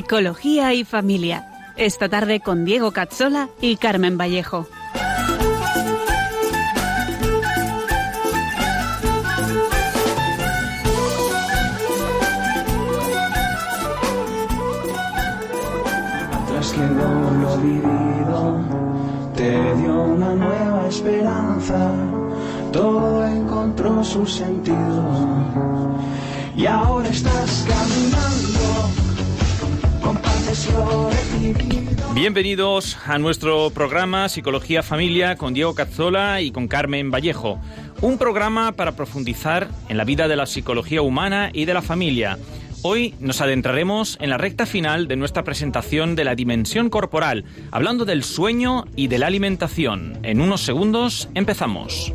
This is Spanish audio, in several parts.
Psicología y familia. Esta tarde con Diego Cazzola y Carmen Vallejo. Tras que lo vivido te dio una nueva esperanza, todo encontró su sentido y ahora estás caminando Bienvenidos a nuestro programa Psicología Familia con Diego Cazzola y con Carmen Vallejo. Un programa para profundizar en la vida de la psicología humana y de la familia. Hoy nos adentraremos en la recta final de nuestra presentación de la dimensión corporal, hablando del sueño y de la alimentación. En unos segundos empezamos.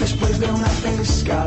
después de una pesca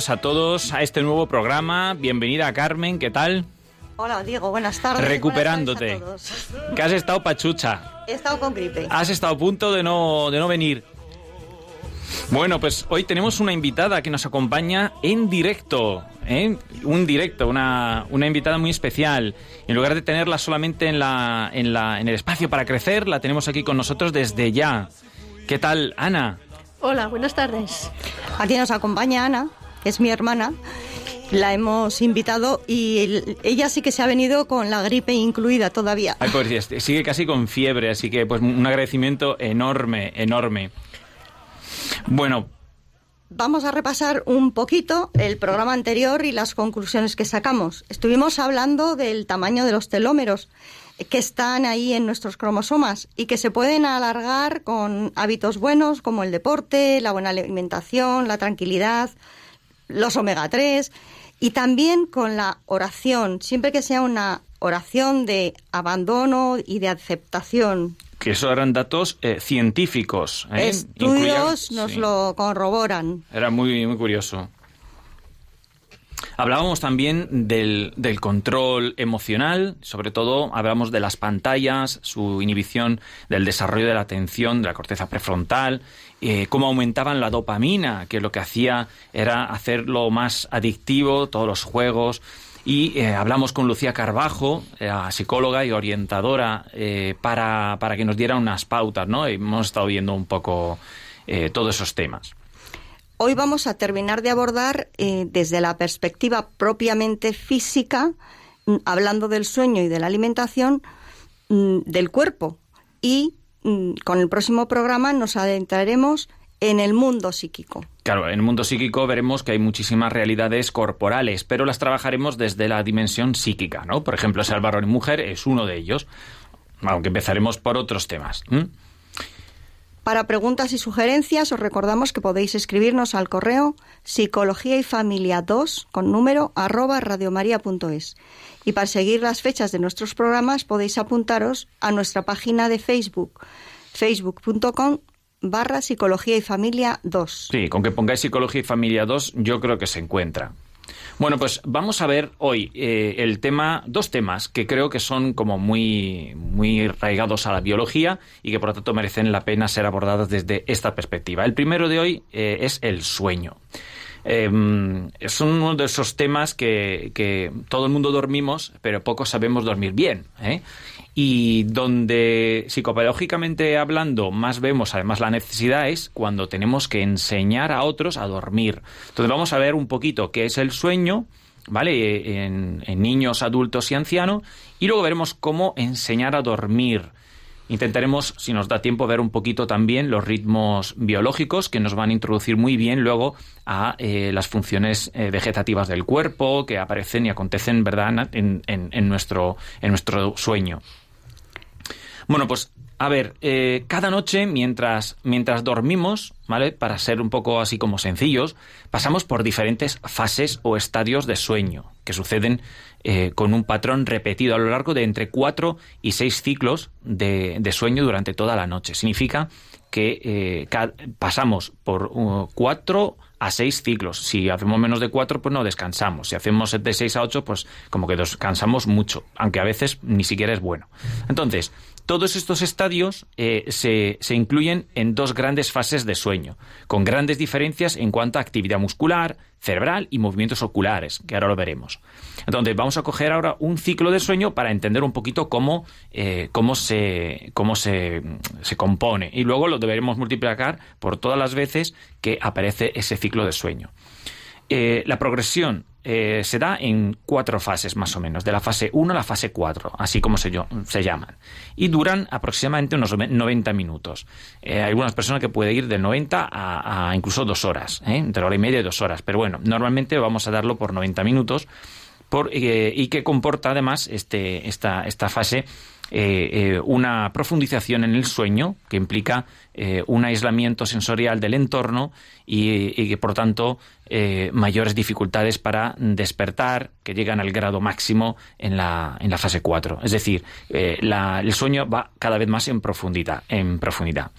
Bienvenidos a todos a este nuevo programa. Bienvenida Carmen, ¿qué tal? Hola Diego, buenas tardes. Recuperándote. que has estado pachucha. He estado con gripe. Has estado a punto de no, de no venir. Bueno, pues hoy tenemos una invitada que nos acompaña en directo. ¿eh? Un directo, una, una, invitada muy especial. En lugar de tenerla solamente en, la, en, la, en el espacio para crecer, la tenemos aquí con nosotros desde ya. ¿Qué tal, Ana? Hola, buenas tardes. Aquí nos acompaña Ana, es mi hermana. La hemos invitado y ella sí que se ha venido con la gripe incluida todavía. Ay, pues sigue casi con fiebre, así que pues un agradecimiento enorme, enorme. Bueno, vamos a repasar un poquito el programa anterior y las conclusiones que sacamos. Estuvimos hablando del tamaño de los telómeros que están ahí en nuestros cromosomas y que se pueden alargar con hábitos buenos como el deporte, la buena alimentación, la tranquilidad, los omega 3 y también con la oración, siempre que sea una oración de abandono y de aceptación. Que eso eran datos eh, científicos. ¿eh? Estudios nos lo corroboran. Era muy, muy curioso. Hablábamos también del, del, control emocional, sobre todo hablamos de las pantallas, su inhibición del desarrollo de la atención, de la corteza prefrontal eh, cómo aumentaban la dopamina, que lo que hacía era hacerlo más adictivo, todos los juegos. Y eh, hablamos con Lucía Carbajo, psicóloga y orientadora, eh, para, para, que nos diera unas pautas, ¿no? hemos estado viendo un poco todos esos temas. Hoy vamos a terminar de abordar desde la perspectiva propiamente física, mm, hablando del sueño y de la alimentación, mm, del cuerpo y Mm, con el próximo programa nos adentraremos en el mundo psíquico. Claro, en el mundo psíquico veremos que hay muchísimas realidades corporales, pero las trabajaremos desde la dimensión psíquica, ¿no? Por ejemplo, ser varón y mujer es uno de ellos, aunque empezaremos por otros temas. Para preguntas y sugerencias os recordamos que podéis escribirnos al correo psicología y familia 2 con número arroba radiomaria.es. Y para seguir las fechas de nuestros programas podéis apuntaros a nuestra página de Facebook, facebook.com barra psicología y familia 2. Sí, con que pongáis psicología y familia 2 yo creo que se encuentra. Bueno, pues vamos a ver hoy eh, el tema, dos temas que creo que son como muy, muy arraigados a la biología y que por lo tanto merecen la pena ser abordados desde esta perspectiva. El primero de hoy eh, es el sueño. Em, es uno de esos temas que, que, todo el mundo dormimos, pero pocos sabemos dormir bien. ¿eh? Y donde psicopedagógicamente hablando más vemos además la necesidad es cuando tenemos que enseñar a otros a dormir. Entonces vamos a ver un poquito qué es el sueño, ¿vale? En, niños, adultos y ancianos. Y luego veremos cómo enseñar a dormir. Intentaremos, si nos da tiempo, ver un poquito también los ritmos biológicos que nos van a introducir muy bien luego a eh, las funciones eh, vegetativas del cuerpo que aparecen y acontecen, ¿verdad?, en nuestro sueño. Bueno, pues a ver, eh, cada noche mientras, mientras dormimos, ¿vale? Para ser un poco así como sencillos, pasamos por diferentes fases o estadios de sueño que suceden eh, con un patrón repetido a lo largo de entre cuatro y seis ciclos de, de sueño durante toda la noche. Significa que eh, pasamos por uh, cuatro a seis ciclos. Si hacemos menos de cuatro, pues no descansamos. Si hacemos de seis a ocho, pues como que descansamos mucho, aunque a veces ni siquiera es bueno. Entonces, todos estos estadios eh, se, incluyen en dos grandes fases de sueño, con grandes diferencias en cuanto a actividad muscular, cerebral y movimientos oculares, que ahora lo veremos. Entonces, vamos a coger ahora un ciclo de sueño para entender un poquito cómo, eh, cómo, se, cómo se, se compone. Y luego lo deberemos multiplicar por todas las veces que aparece ese ciclo de sueño. Eh, la progresión eh, se da en cuatro fases más o menos, de la fase 1 a la fase 4, así como se, se llaman. Y duran aproximadamente unos 90 minutos. Eh, hay algunas personas que pueden ir de 90 a, a incluso dos horas, ¿eh? entre hora y media y dos horas. Pero bueno, normalmente vamos a darlo por 90 minutos por, eh, y que comporta además este, esta, esta fase eh, eh, una profundización en el sueño que implica eh, un aislamiento sensorial del entorno y, que por tanto mayores dificultades para despertar que llegan al grado máximo en la, en la fase 4. Es decir, el sueño va cada vez más en profundidad. En profundidad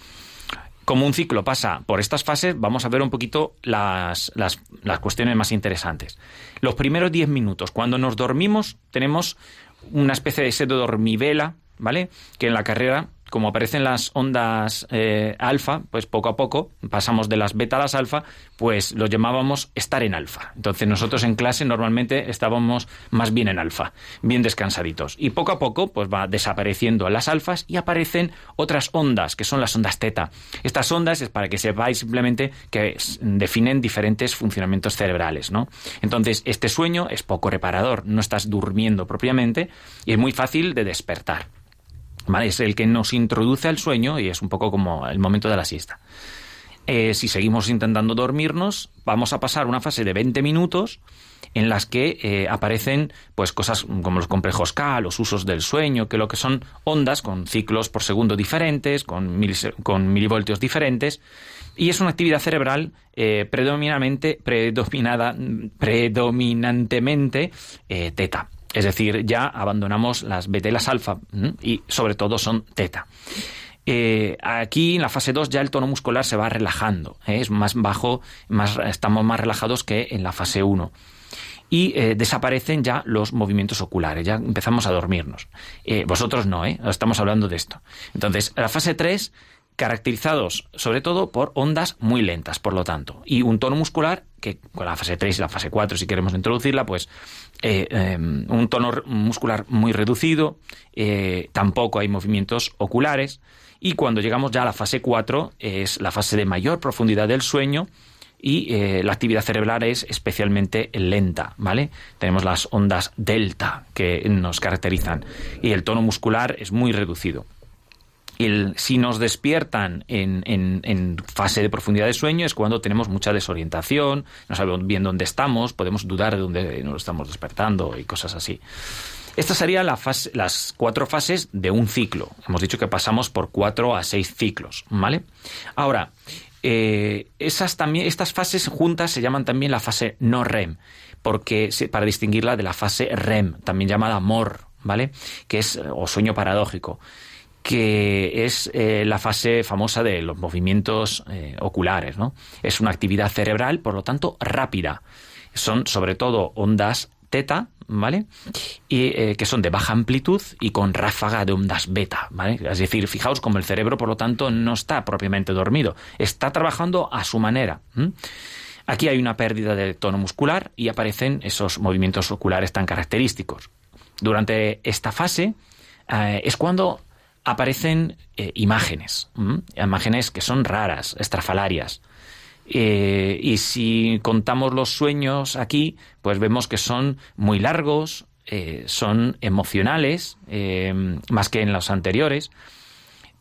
como un ciclo pasa por estas fases, vamos a ver un poquito las, las, las cuestiones más interesantes. Los primeros 10 minutos, cuando nos dormimos, tenemos una especie de sed de dormivela, ¿vale? Que en la carrera, como aparecen las ondas eh, alfa, pues poco a poco pasamos de las beta a las alfa, pues lo llamábamos estar en alfa. Entonces nosotros en clase normalmente estábamos más bien en alfa, bien descansaditos. Y poco a poco pues va desapareciendo las alfas y aparecen otras ondas, que son las ondas teta. Estas ondas es para que sepáis simplemente que definen diferentes funcionamientos cerebrales, ¿no? Entonces este sueño es poco reparador, no estás durmiendo propiamente y es muy fácil de despertar. ¿Vale? Es el que nos introduce al sueño y es un poco como el momento de la siesta. Eh, si seguimos intentando dormirnos, vamos a pasar una fase de 20 minutos en las que eh, aparecen pues cosas como los complejos K, los usos del sueño, que lo que son ondas con ciclos por segundo diferentes, con, milis con milivoltios diferentes, y es una actividad cerebral eh, predominantemente, predominada, predominantemente eh, teta. Es decir, ya abandonamos las betelas alfa y sobre todo son teta. Eh, aquí en la fase 2 ya el tono muscular se va relajando, ¿eh? es más bajo, más, estamos más relajados que en la fase 1. Y eh, desaparecen ya los movimientos oculares, ya empezamos a dormirnos. Vosotros no, ¿eh? estamos hablando de esto. Entonces, la fase 3 caracterizados sobre todo por ondas muy lentas, por lo tanto, y un tono muscular que con la fase 3 y la fase 4, si queremos introducirla, pues eh, eh, un tono muscular muy reducido, eh, tampoco hay movimientos oculares, y cuando llegamos ya a la fase 4 es la fase de mayor profundidad del sueño, y eh, la actividad cerebral es especialmente lenta, ¿vale? Tenemos las ondas delta que nos caracterizan y el tono muscular es muy reducido. Si nos despiertan en, fase de profundidad de sueño es cuando tenemos mucha desorientación, no sabemos bien dónde estamos, podemos dudar de dónde nos estamos despertando y cosas así. Estas serían las cuatro fases de un ciclo. Hemos dicho que pasamos por cuatro a seis ciclos, ¿vale? Ahora, eh, esas también, estas fases juntas se llaman también la fase no REM, porque para distinguirla de la fase REM, también llamada MOR, ¿vale? Que es o sueño paradójico que es eh, la fase famosa de los movimientos eh, oculares. ¿no? Es una actividad cerebral, por lo tanto, rápida. son sobre todo ondas teta, ¿vale? Y eh, que son de baja amplitud y con ráfaga de ondas beta, ¿vale? Es decir, fijaos como el cerebro, por lo tanto, no está propiamente dormido, está trabajando a su manera. Aquí hay una pérdida de tono muscular y aparecen esos movimientos oculares tan característicos. Durante esta fase es cuando aparecen eh, imágenes, imágenes que son raras, estrafalarias. Eh, y si contamos los sueños aquí, pues vemos que son muy largos, eh, son emocionales, más que en los anteriores.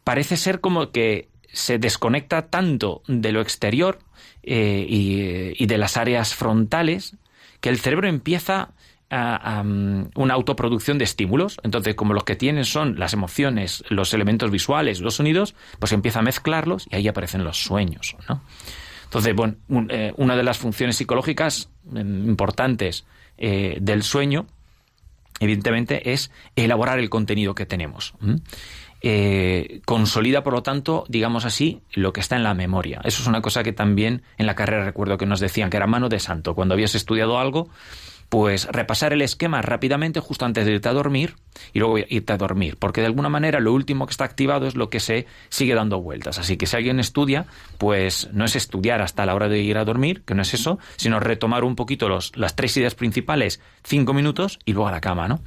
Parece ser como que se desconecta tanto de lo exterior y, de las áreas frontales que el cerebro empieza a, mm, una autoproducción de estímulos. Entonces, como los que tienen son las emociones, los elementos visuales, los sonidos, pues empieza a mezclarlos y ahí aparecen los sueños. ¿no? Entonces, bueno, eh, una de las funciones psicológicas em, importantes eh, del sueño, evidentemente, es elaborar el contenido que tenemos. Eh, consolida, por lo tanto, digamos así, lo que está en la memoria. Eso es una cosa que también en la carrera recuerdo que nos decían, que era mano de santo. Cuando habías estudiado algo, pues repasar el esquema rápidamente justo antes de irte a dormir y luego irte a dormir, porque de alguna manera lo último que está activado es lo que se sigue dando vueltas. Así que si alguien estudia, pues no es estudiar hasta la hora de ir a dormir, que no es eso, sino retomar un poquito los, las tres ideas principales, cinco minutos y luego a la cama, ¿no?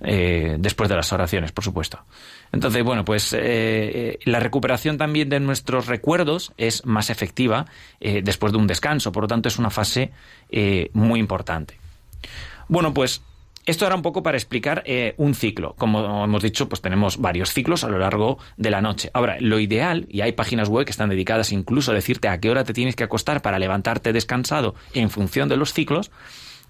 Eh, después de las oraciones, por supuesto. Entonces, bueno, pues eh, eh, la recuperación también de nuestros recuerdos es más efectiva después de un descanso, por lo tanto es una fase muy importante. Bueno, pues esto era un poco para explicar eh, un ciclo. Como hemos dicho, pues tenemos varios ciclos a lo largo de la noche. Ahora, lo ideal, y hay páginas web que están dedicadas incluso a decirte a qué hora te tienes que acostar para levantarte descansado en función de los ciclos,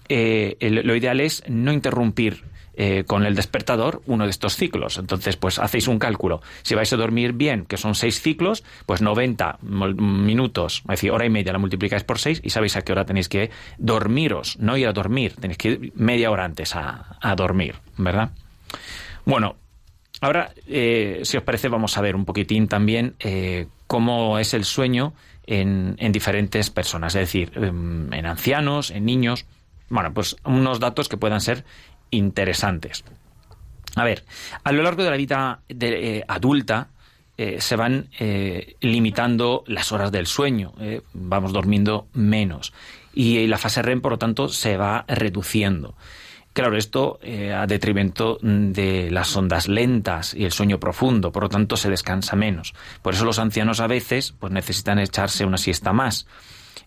eh, lo ideal es no interrumpir eh, con el despertador uno de estos ciclos. Entonces, pues hacéis un cálculo. Si vais a dormir bien, que son seis ciclos, pues 90 minutos, es decir, hora y media la multiplicáis por seis y sabéis a qué hora tenéis que dormiros, no ir a dormir, tenéis que ir media hora antes a, dormir, ¿verdad? Bueno, ahora, eh, si os parece, vamos a ver un poquitín también eh, cómo es el sueño en, en diferentes personas, es decir, em, en ancianos, en niños. Bueno, pues unos datos que puedan ser interesantes. A ver, a lo largo de la vida eh, adulta eh, se van eh, limitando las horas del sueño, vamos durmiendo menos y la fase REM, por lo tanto, se va reduciendo. Claro, esto a detrimento de las ondas lentas y el sueño profundo, por lo tanto se descansa menos. Por eso los ancianos a veces pues necesitan echarse una siesta más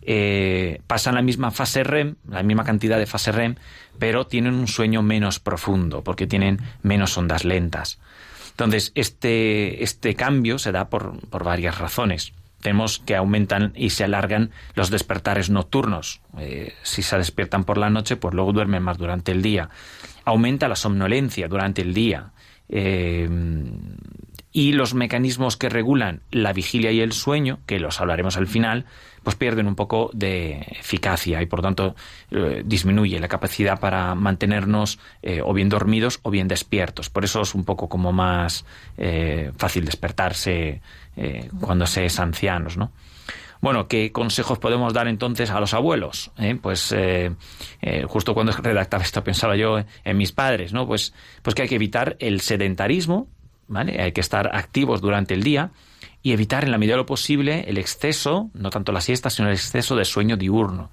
eh, pasan la misma fase REM, la misma cantidad de fase REM, pero tienen un sueño menos profundo, porque tienen menos ondas lentas. Entonces, este, este cambio se da por, varias razones. Tenemos que aumentan y se alargan los despertares nocturnos. Eh, si se despiertan por la noche, pues luego duermen más durante el día. Aumenta la somnolencia durante el día. Eh, y los mecanismos que regulan la vigilia y el sueño, que los hablaremos al final, pues pierden un poco de eficacia y por tanto eh, disminuye la capacidad para mantenernos eh, o bien dormidos o bien despiertos. Por eso es un poco como más eh, fácil despertarse cuando se es ancianos, ¿no? Bueno, ¿qué consejos podemos dar entonces a los abuelos? Pues justo cuando redactaba esto pensaba yo en mis padres, ¿no? Pues, pues que hay que evitar el sedentarismo, hay que estar activos durante el día y evitar en la medida de lo posible el exceso, no tanto la siesta, sino el exceso de sueño diurno,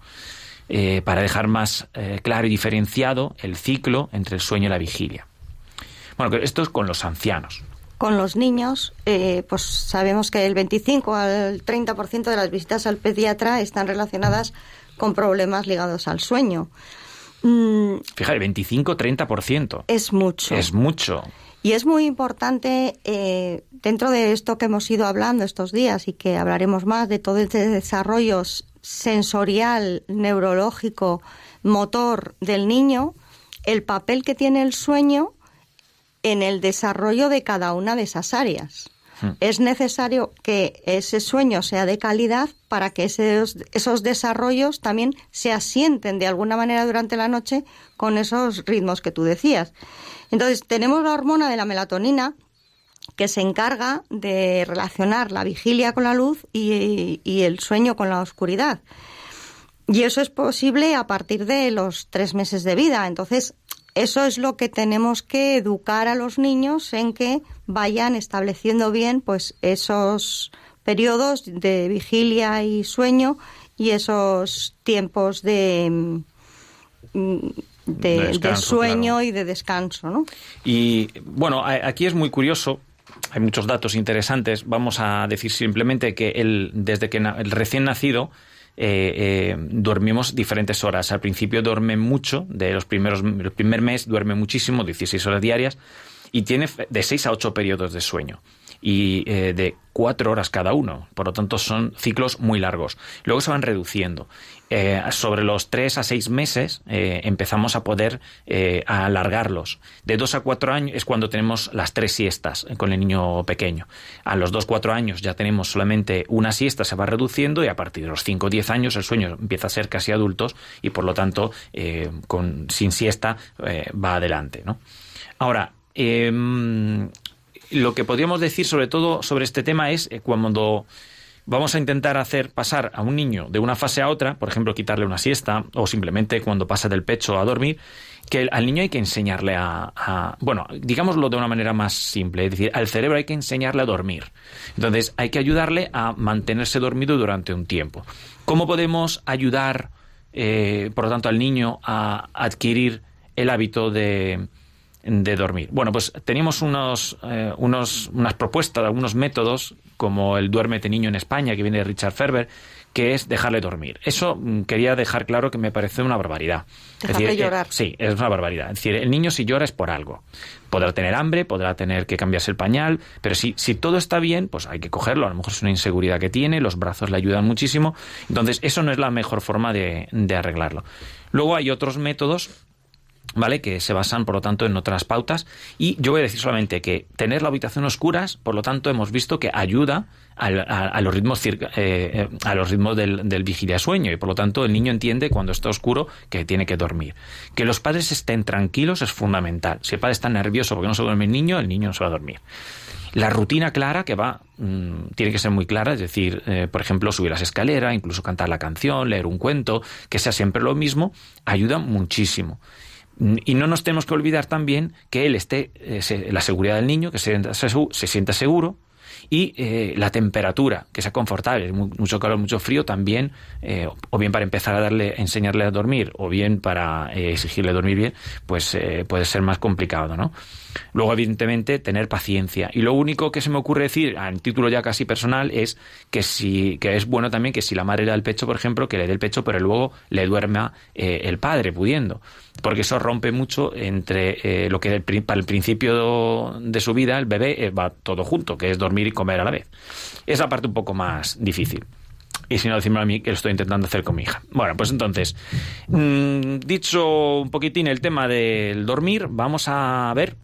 eh, para dejar más eh, claro y diferenciado el ciclo entre el sueño y la vigilia. Bueno, esto es con los ancianos. Con los niños, eh, pues sabemos que el 25 al 30% de las visitas al pediatra están relacionadas con problemas ligados al sueño. Mm, Fíjate, 25-30%. Es mucho. Es mucho. Y es muy importante, eh, dentro de esto que hemos ido hablando estos días y que hablaremos más de todo este desarrollo sensorial, neurológico, motor del niño, el papel que tiene el sueño en el desarrollo de cada una de esas áreas. Hmm. Es necesario que ese sueño sea de calidad para que esos, esos desarrollos también se asienten de alguna manera durante la noche con esos ritmos que tú decías. Entonces, tenemos la hormona de la melatonina que se encarga de relacionar la vigilia con la luz y, el sueño con la oscuridad. Y eso es posible a partir de los tres meses de vida. Entonces, eso es lo que tenemos que educar a los niños en que vayan estableciendo bien pues esos periodos de vigilia y sueño y esos tiempos de, mm, de, sueño y de descanso. ¿no? Y bueno, aquí es muy curioso hay muchos datos interesantes. Vamos a decir simplemente que el, desde que el recién nacido eh, eh, dormimos diferentes horas. Al principio duerme mucho, de los primeros, el primer mes duerme muchísimo, 16 horas diarias, y tiene de 6 a 8 periodos de sueño y eh, de cuatro horas cada uno. Por lo tanto, son ciclos muy largos. Luego se van reduciendo. Eh, sobre los tres a seis meses eh, empezamos a poder alargarlos. De dos a cuatro años es cuando tenemos las tres siestas con el niño pequeño. A los dos, cuatro años ya tenemos solamente una siesta, se va reduciendo y a partir de los cinco o diez años el sueño empieza a ser casi adultos y por lo tanto sin siesta va adelante. ¿no? Ahora, em, lo que podríamos decir sobre todo sobre este tema es eh, cuando vamos a intentar hacer pasar a un niño de una fase a otra, por ejemplo, quitarle una siesta o simplemente cuando pasa del pecho a dormir, que al niño hay que enseñarle a, bueno, digámoslo de una manera más simple, es decir, al cerebro hay que enseñarle a dormir. Entonces, hay que ayudarle a mantenerse dormido durante un tiempo. ¿Cómo podemos ayudar, eh, por lo tanto, al niño a adquirir el hábito de, de dormir. Bueno, pues teníamos unos, eh, unos, unas propuestas, algunos métodos, como el duérmete niño en España, que viene de Richard Ferber, que es dejarle dormir. Eso mm, quería dejar claro que me parece una barbaridad. Dejarle es eh, llorar. sí, es una barbaridad. Es decir, el niño si llora es por algo. Podrá tener hambre, podrá tener que cambiarse el pañal, pero si, si todo está bien, pues hay que cogerlo. A lo mejor es una inseguridad que tiene, los brazos le ayudan muchísimo. Entonces, eso no es la mejor forma de, de arreglarlo. Luego hay otros métodos ¿vale? Que se basan, por lo tanto, en otras pautas. Y yo voy a decir solamente que tener la habitación oscuras, por lo tanto, hemos visto que ayuda a, los ritmos, eh, a los ritmos del, del vigilia sueño y por lo tanto el niño entiende cuando está oscuro que tiene que dormir. Que los padres estén tranquilos es fundamental. Si el padre está nervioso porque no se duerme el niño, el niño no se va a dormir. La rutina clara que va, mm, tiene que ser muy clara, es decir, eh, por ejemplo, subir las escaleras, incluso cantar la canción, leer un cuento, que sea siempre lo mismo, ayuda muchísimo. Y no nos tenemos que olvidar también que él esté, eh, la seguridad del niño, que se, se sienta seguro, y eh, la temperatura, que sea confortable, mucho calor, mucho frío, también, eh, o bien para empezar a darle, enseñarle a dormir, o bien para exigirle dormir bien, pues puede ser más complicado, ¿no? Luego, evidentemente, tener paciencia. Y lo único que se me ocurre decir, en título ya casi personal, es que si, que es bueno también que si la madre le da el pecho, por ejemplo, que le dé el pecho, pero luego le duerma el padre, pudiendo porque eso rompe mucho entre eh, lo que para el principio de su vida el bebé eh, va todo junto, que es dormir y comer a la vez. Es la parte un poco más difícil. Y si no, decirme a mí que lo estoy intentando hacer con mi hija. Bueno, pues entonces, mm, dicho un poquitín el tema del dormir, vamos a ver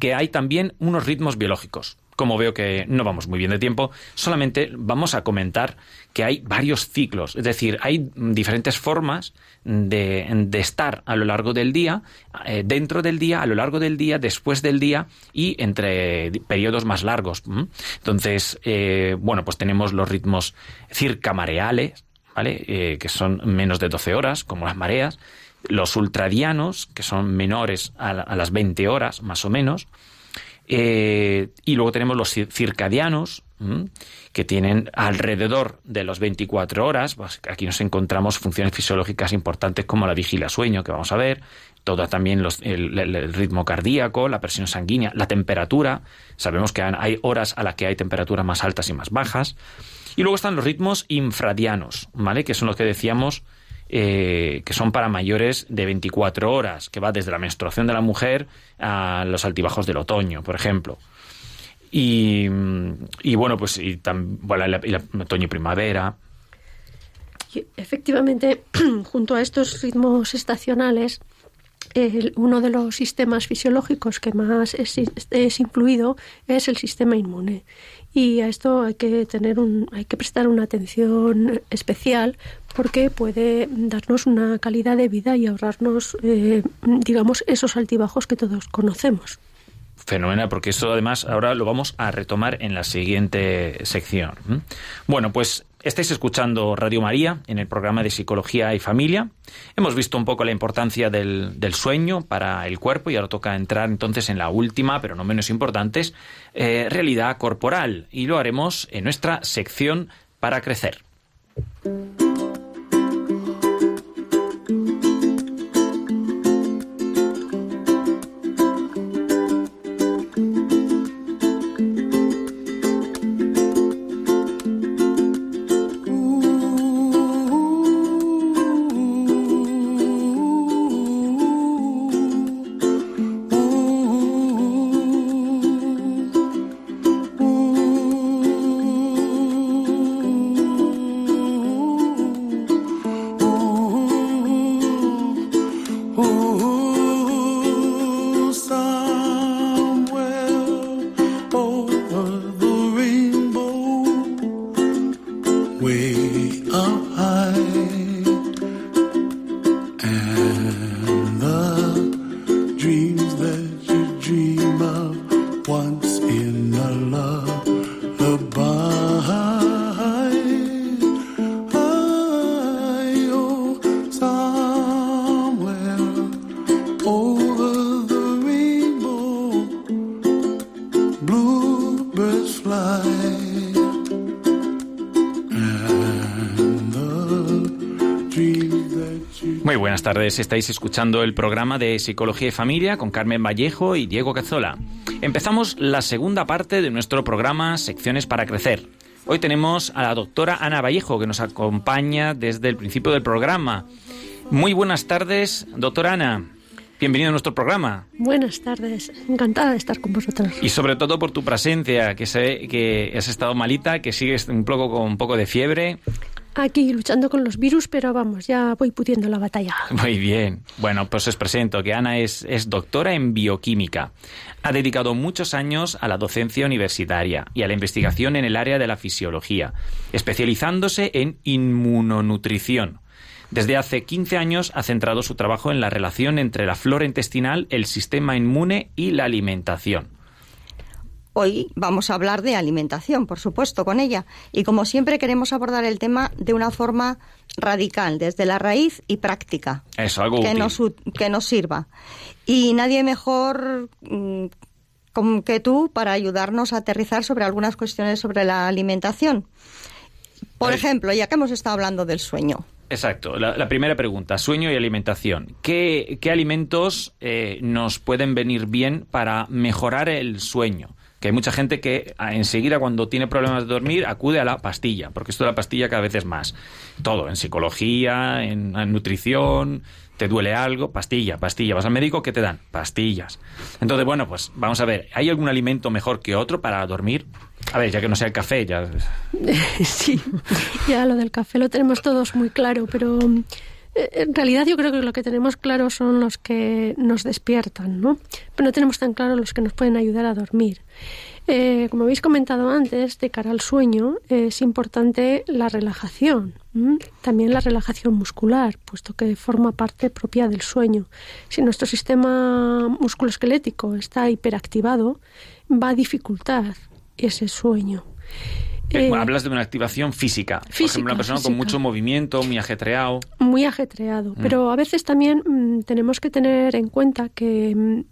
que hay también unos ritmos biológicos como veo que no vamos muy bien de tiempo, solamente vamos a comentar que hay varios ciclos, es decir, hay diferentes formas de, estar a lo largo del día, eh, dentro del día, a lo largo del día, después del día y entre periodos más largos. Entonces, eh, bueno, pues tenemos los ritmos circamareales, ¿vale? Eh, que son menos de 12 horas, como las mareas, los ultradianos, que son menores a, a las 20 horas, más o menos, eh, y luego tenemos los circadianos, que tienen alrededor de los 24 horas. Pues aquí nos encontramos funciones fisiológicas importantes como la vigilia sueño, que vamos a ver, todo también el, ritmo cardíaco, la presión sanguínea, la temperatura. Sabemos que hay horas a las que hay temperaturas más altas y más bajas. Y luego están los ritmos infradianos, ¿vale? Que son los que decíamos eh, que son para mayores de 24 horas, que va desde la menstruación de la mujer a los altibajos del otoño, por ejemplo. Y, bueno, pues y, otoño y primavera. efectivamente, junto a estos ritmos estacionales, uno de los sistemas fisiológicos que más es, influido es el sistema inmune y a esto hay que tener un, hay que prestar una atención especial porque puede darnos una calidad de vida y ahorrarnos, eh, digamos, esos altibajos que todos conocemos. Fenomenal, porque eso además ahora lo vamos a retomar en la siguiente sección. Bueno, pues estáis escuchando Radio María en el programa de Psicología y Familia. Hemos visto un poco la importancia del, sueño para el cuerpo y ahora toca entrar entonces en la última, pero no menos importante, eh, realidad corporal. Y lo haremos en nuestra sección para crecer. Tardes, estáis escuchando el programa de Psicología y Familia con Carmen Vallejo y Diego Cazzola. Empezamos la segunda parte de nuestro programa Secciones para Crecer. Hoy tenemos a la doctora Ana Vallejo que nos acompaña desde el principio del programa. Muy buenas tardes, doctora Ana. Bienvenida a nuestro programa. Buenas tardes, encantada de estar con vosotros. Y sobre todo por tu presencia, que sé que has estado malita, que sigues un poco con un poco de fiebre. Aquí luchando con los virus, pero vamos, ya voy pudiendo la batalla. Muy bien. Bueno, pues os presento que Ana es, es doctora en bioquímica. Ha dedicado muchos años a la docencia universitaria y a la investigación en el área de la fisiología, especializándose en inmunonutrición. Desde hace 15 años ha centrado su trabajo en la relación entre la flora intestinal, el sistema inmune y la alimentación. Hoy vamos a hablar de alimentación, por supuesto, con ella. Y como siempre queremos abordar el tema de una forma radical, desde la raíz y práctica. Eso, algo que, Nos, que nos sirva. Y nadie mejor mm, que tú para ayudarnos a aterrizar sobre algunas cuestiones sobre la alimentación. Por ejemplo, ya que hemos estado hablando del sueño. Exacto. La, primera pregunta, sueño y alimentación. ¿Qué, alimentos eh, nos pueden venir bien para mejorar el sueño? Que hay mucha gente que enseguida cuando tiene problemas de dormir acude a la pastilla, porque esto de la pastilla cada vez es más. Todo, en psicología, en, nutrición, te duele algo, pastilla, pastilla. Vas al médico, ¿qué te dan? Pastillas. Entonces, bueno, pues vamos a ver, ¿hay algún alimento mejor que otro para dormir? A ver, ya que no sea el café, ya... Sí, ya lo del café lo tenemos todos muy claro, pero en realidad yo creo que lo que tenemos claro son los que nos despiertan, ¿no? Pero no tenemos tan claro los que nos pueden ayudar a dormir. Eh, como habéis comentado antes, de cara al sueño es importante la relajación, también la relajación muscular, puesto que forma parte propia del sueño. Si nuestro sistema musculoesquelético está hiperactivado, va a dificultar ese sueño. Eh, hablas de una activación física. Por ejemplo, una persona con mucho movimiento, muy ajetreado. Muy ajetreado. Mm. Pero a veces también mm, tenemos que tener en cuenta que, mm,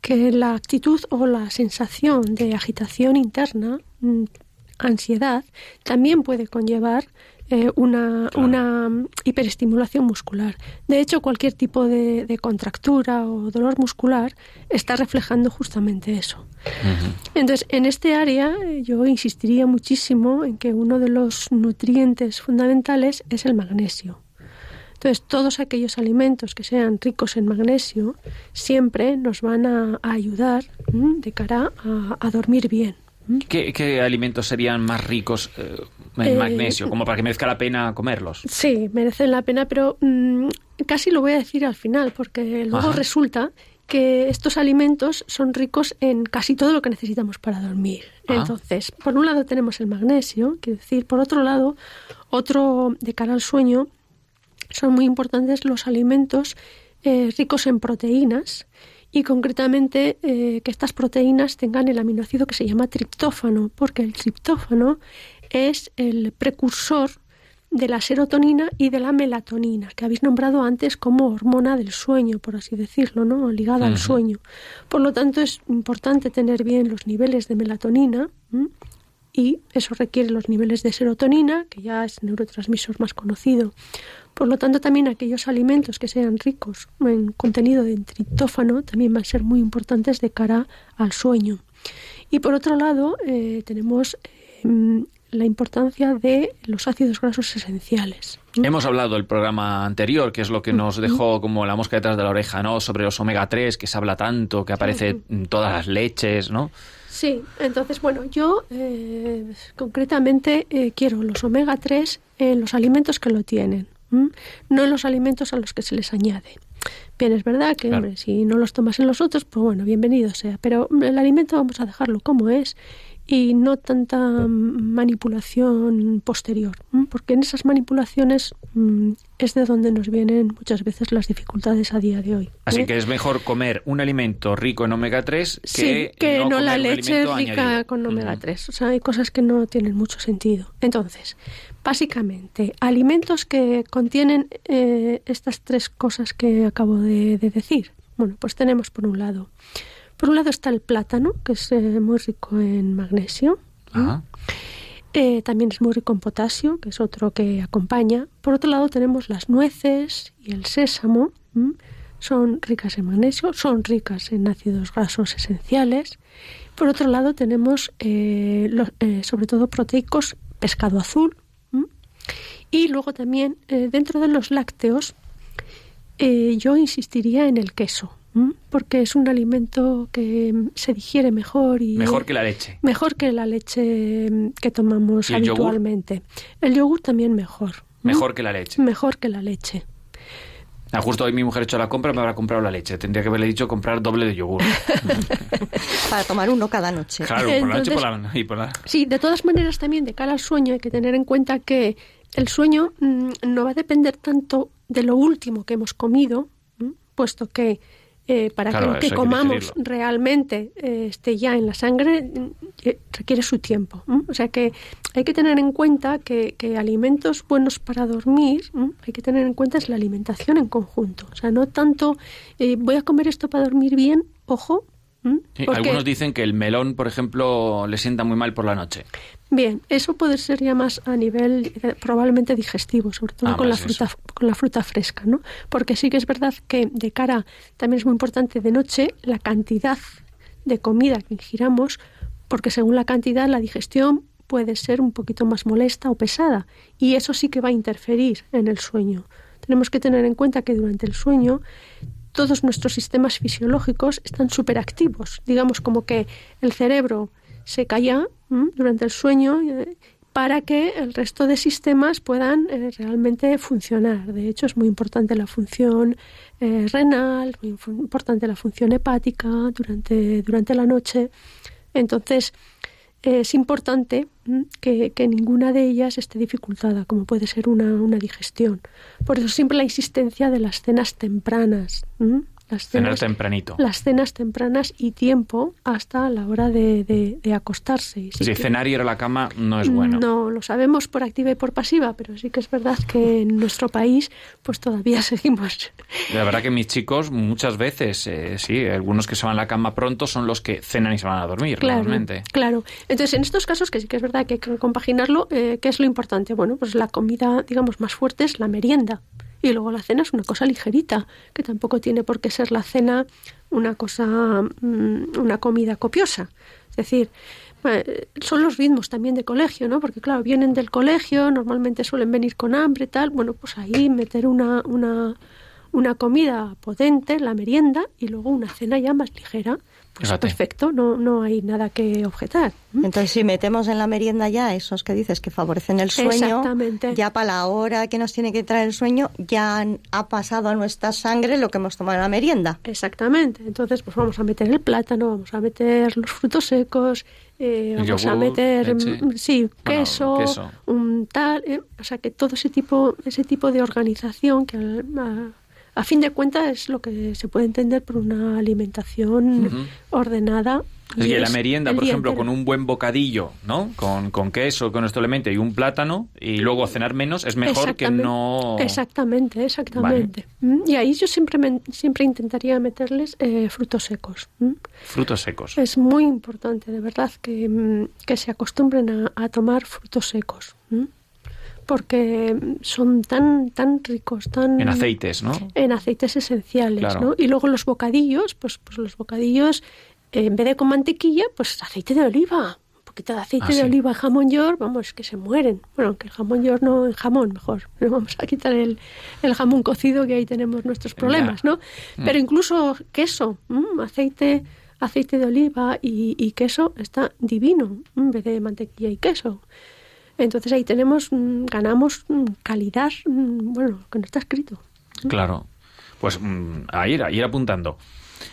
que la actitud o la sensación de agitación interna, ansiedad, también puede conllevar eh, una, una, hiperestimulación muscular. De hecho, cualquier tipo de, contractura o dolor muscular está reflejando justamente eso. Entonces, en este área yo insistiría muchísimo en que uno de los nutrientes fundamentales es el magnesio. Entonces, todos aquellos alimentos que sean ricos en magnesio siempre nos van a, ayudar de cara a dormir bien. ¿Qué, alimentos serían más ricos eh, en eh, magnesio, como para que merezca la pena comerlos? Sí, merecen la pena, pero mm, casi lo voy a decir al final, porque luego resulta que estos alimentos son ricos en casi todo lo que necesitamos para dormir. Ah. Entonces, por un lado tenemos el magnesio, quiero decir, por otro lado, otro de cara al sueño, son muy importantes los alimentos eh, ricos en proteínas y concretamente eh, que estas proteínas tengan el aminoácido que se llama triptófano, porque el triptófano es el precursor de la serotonina y de la melatonina, que habéis nombrado antes como hormona del sueño, por así decirlo, ¿no? ligada al sueño. Por lo tanto, es importante tener bien los niveles de melatonina y eso requiere los niveles de serotonina, que ya es el neurotransmisor más conocido. Por lo tanto, también aquellos alimentos que sean ricos en contenido de triptófano también van a ser muy importantes de cara al sueño. Y por otro lado, eh, tenemos eh, la importancia de los ácidos grasos esenciales. Hemos hablado el programa anterior, que es lo que nos dejó como la mosca detrás de la oreja, ¿no? Sobre los omega 3, que se habla tanto, que aparece en todas las leches, ¿no? Sí, entonces, bueno, yo eh, concretamente eh, quiero los omega 3 en los alimentos que lo tienen, no en los alimentos a los que se les añade. Bien, es verdad que, hombre, si no los tomas en los otros, pues bueno, bienvenido sea, pero el alimento vamos a dejarlo como es y no tanta manipulación posterior, porque en esas manipulaciones mm, es de donde nos vienen muchas veces las dificultades a día de hoy. Así ¿eh? que es mejor comer un alimento rico en omega 3 que, que no, la leche rica con omega 3. O sea, hay cosas que no tienen mucho sentido. Entonces, básicamente, alimentos que contienen eh, estas tres cosas que acabo de decir. Bueno, pues tenemos por un lado por un lado está el plátano, que es eh, muy rico en magnesio. Eh, también es muy rico en potasio, que es otro que acompaña. Por otro lado tenemos las nueces y el sésamo. Son ricas en magnesio, son ricas en ácidos grasos esenciales. Por otro lado tenemos eh, sobre todo proteicos, pescado azul. Y luego también dentro de los lácteos yo insistiría en el queso porque es un alimento que se digiere mejor y mejor que la leche. mejor que la leche que tomamos habitualmente. El yogur también mejor mejor que la leche. Mejor que la leche. Ah, justo hoy mi mujer ha hecho la compra, me habrá comprado la leche. Tendría que haberle dicho comprar doble de yogur. Para tomar uno cada noche. Claro, por la noche y por la... Sí, de todas maneras también de cara al sueño hay que tener en cuenta que el sueño mm, no va a depender tanto de lo último que hemos comido, puesto que eh, para que lo que comamos realmente eh, esté ya en la sangre eh, requiere su tiempo. O sea que hay que tener en cuenta que, alimentos buenos para dormir, hay que tener en cuenta es la alimentación en conjunto. O sea, no tanto voy a comer esto para dormir bien, ojo, algunos dicen que el melón, por ejemplo, le sienta muy mal por la noche. Bien, eso puede ser ya más a nivel eh, probablemente digestivo, sobre todo ah, con, la fruta, con la fruta fresca, ¿no? Porque sí que es verdad que de cara, también es muy importante de noche, la cantidad de comida que ingiramos, porque según la cantidad la digestión puede ser un poquito más molesta o pesada, y eso sí que va a interferir en el sueño. Tenemos que tener en cuenta que durante el sueño todos nuestros sistemas fisiológicos están superactivos. Digamos como que el cerebro se calla durante el sueño eh, para que el resto de sistemas puedan eh, realmente funcionar. De hecho, es muy importante la función eh, renal, muy importante la función hepática durante, durante la noche. Entonces, es importante que, ninguna de ellas esté dificultada, como puede ser una, digestión. Por eso siempre la insistencia de las cenas tempranas. Las cenas, tempranito. Las cenas tempranas y tiempo hasta la hora de, acostarse. si cenar y ir a la cama no es bueno. No, lo sabemos por activa y por pasiva, pero sí que es verdad que en nuestro país pues todavía seguimos. La verdad que mis chicos muchas veces, eh, sí, algunos que se van a la cama pronto son los que cenan y se van a dormir, claro, realmente. Claro. Entonces, en estos casos, que sí que es verdad que hay que compaginarlo, eh, ¿qué es lo importante? Bueno, pues la comida, digamos, más fuerte es la merienda. Y luego la cena es una cosa ligerita, que tampoco tiene por qué ser la cena una cosa, mm, una comida copiosa. Es decir, son los ritmos también de colegio, ¿no? Porque claro, vienen del colegio, normalmente suelen venir con hambre, tal. Bueno, pues ahí meter una, una, una comida potente, la merienda, y luego una cena ya más ligera. Pues perfecto, no, no hay nada que objetar. Entonces, si metemos en la merienda ya esos que dices que favorecen el sueño, ya para la hora que nos tiene que traer el sueño, ya ha pasado a nuestra sangre lo que hemos tomado en la merienda. Exactamente. Entonces, pues vamos a meter el plátano, vamos a meter los frutos secos, eh, vamos a meter, mm, sí, queso, un tal, eh, o sea que todo ese tipo, ese tipo de organización que a fin de cuentas es lo que se puede entender por una alimentación ordenada es que la merienda, por ejemplo, con un buen bocadillo, ¿no? Con, con queso, con esto elemento y un plátano, y luego cenar menos, es mejor que no... Exactamente, exactamente. Mm, y ahí yo siempre, siempre intentaría meterles eh, frutos secos. Frutos secos. Es muy importante, de verdad, que, mm, que se acostumbren a, tomar frutos secos. Porque son tan tan ricos, tan en aceites, ¿no? En aceites esenciales, ¿no? Y luego los bocadillos, pues pues los bocadillos en vez de con mantequilla, pues aceite de oliva. Un poquito de aceite ah, de oliva, jamón york, vamos, que se mueren. Bueno, que el jamón york no en jamón, mejor. Pero vamos a quitar el, el jamón cocido, que ahí tenemos nuestros problemas, ¿no? Mm. Pero incluso queso, aceite aceite de oliva y, queso está divino, en vez de mantequilla y queso. Entonces ahí tenemos, mm, ganamos mm, calidad, bueno, que no está escrito. Claro. Pues a ir, a ir apuntando.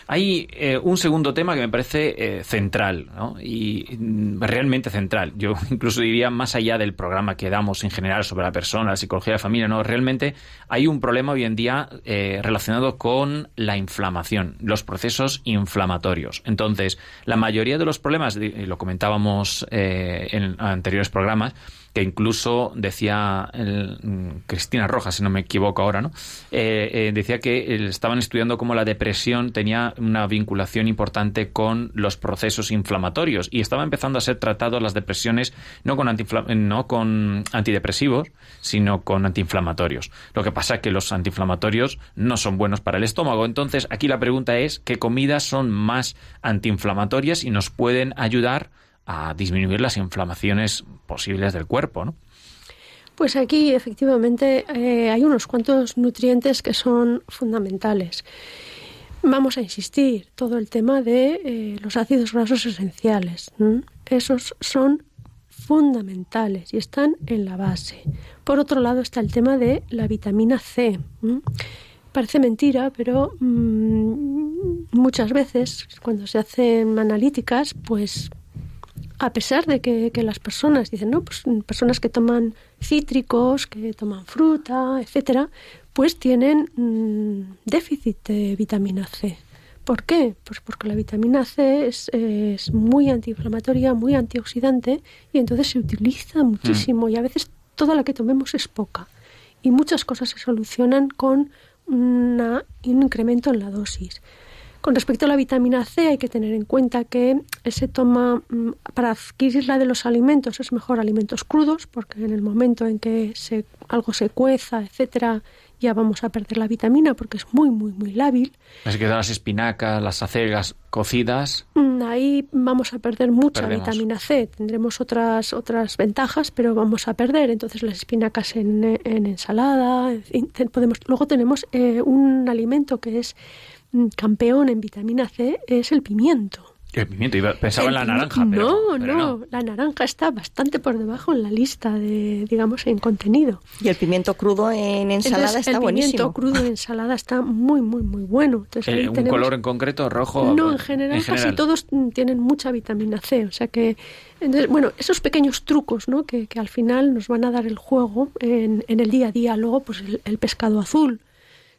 Hay eh, un segundo tema que me parece eh, central, ¿no? y mm, realmente central. Yo incluso diría más allá del programa que damos en general sobre la persona, la psicología de la familia, no, realmente hay un problema hoy en día eh, relacionado con la inflamación, los procesos inflamatorios. Entonces, la mayoría de los problemas, lo comentábamos en anteriores programas, que incluso decía mm, Cristina Rojas, si no me equivoco ahora, ¿no? Eh, eh, decía que estaban estudiando cómo la depresión tenía una vinculación importante con los procesos inflamatorios y estaba empezando a ser tratado las depresiones no con, no con antidepresivos, sino con antiinflamatorios. Lo que pasa es que los antiinflamatorios no son buenos para el estómago. Entonces, aquí la pregunta es, ¿qué comidas son más antiinflamatorias y nos pueden ayudar a disminuir las inflamaciones posibles del cuerpo, ¿no? Pues aquí efectivamente eh, hay unos cuantos nutrientes que son fundamentales. Vamos a insistir, todo el tema de eh, los ácidos grasos esenciales. Esos son fundamentales y están en la base. Por otro lado está el tema de la vitamina C. Parece mentira, pero mm, muchas veces cuando se hacen analíticas, pues a pesar de que, las personas dicen, no, pues personas que toman cítricos, que toman fruta, etcétera, pues tienen mm, déficit de vitamina C. ¿Por qué? Pues porque la vitamina C es, muy antiinflamatoria, muy antioxidante y entonces se utiliza muchísimo y a veces toda la que tomemos es poca. Y muchas cosas se solucionan con un incremento en la dosis. Con respecto a la vitamina C hay que tener en cuenta que se toma mm, para adquirirla de los alimentos es mejor alimentos crudos porque en el momento en que se, algo se cueza, etcétera, ya vamos a perder la vitamina porque es muy muy muy lábil. Así que las espinacas, las acelgas cocidas. Mm, ahí vamos a perder mucha vitamina C. Tendremos otras otras ventajas, pero vamos a perder. Entonces las espinacas en, ensalada. podemos. Luego tenemos eh, un alimento que es campeón en vitamina C es el pimiento. El pimiento, pensaba en la naranja. no, no, la naranja está bastante por debajo en la lista de, digamos, en contenido. Y el pimiento crudo en ensalada está buenísimo. El pimiento crudo en ensalada está muy, muy, muy bueno. Eh, ¿Un color en concreto, rojo? No, en general, casi todos tienen mucha vitamina C. O sea que, bueno, esos pequeños trucos, ¿no? Que, al final nos van a dar el juego en, el día a día. Luego, pues el pescado azul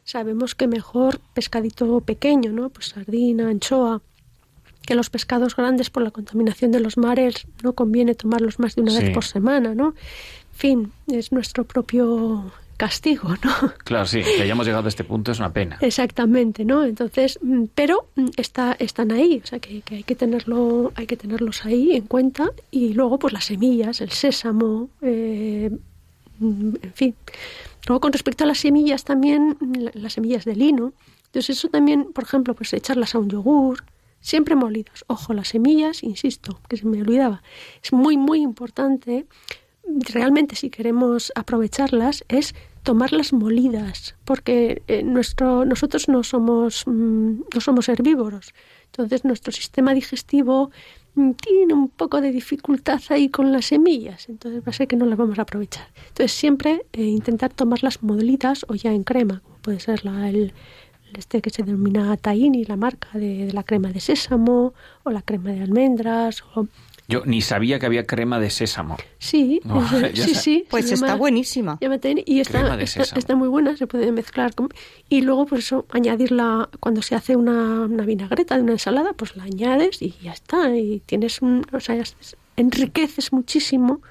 sabemos que mejor pescadito pequeño, ¿no? Pues sardina, anchoa, que los pescados grandes por la contaminación de los mares no conviene tomarlos más de una vez por semana, ¿no? En fin, es nuestro propio castigo, ¿no? Claro, sí, que hayamos llegado a este punto es una pena. Exactamente, ¿no? Entonces, mm, pero mm, está, están ahí, o sea que, hay que tenerlo, hay que tenerlos ahí en cuenta y luego pues las semillas, el sésamo, eh, mm, en fin, Luego, con respecto a las semillas también, las semillas de lino, entonces eso también, por ejemplo, pues echarlas a un yogur, siempre molidos. Ojo, las semillas, insisto, que se me olvidaba, es muy, muy importante, realmente si queremos aprovecharlas, es tomarlas molidas, porque eh, nuestro, nosotros no somos, mm, no somos herbívoros. Entonces nuestro sistema digestivo tiene un poco de dificultad ahí con las semillas, entonces va a ser que no las vamos a aprovechar. Entonces siempre eh, intentar tomarlas modelitas o ya en crema, como puede ser la, el, este que se denomina tahini, la marca de, la crema de sésamo o la crema de almendras o Yo ni sabía que había crema de sésamo. Sí, No, es- ya sí, sé. sí. Pues se está llama- buenísima. llama y Crema está, de está, sésamo. está muy buena, se puede mezclar. con- y luego, por eso, añadirla cuando se hace una, una vinagreta de una ensalada, pues la añades y ya está. Y tienes un. O sea, es- enriqueces muchísimo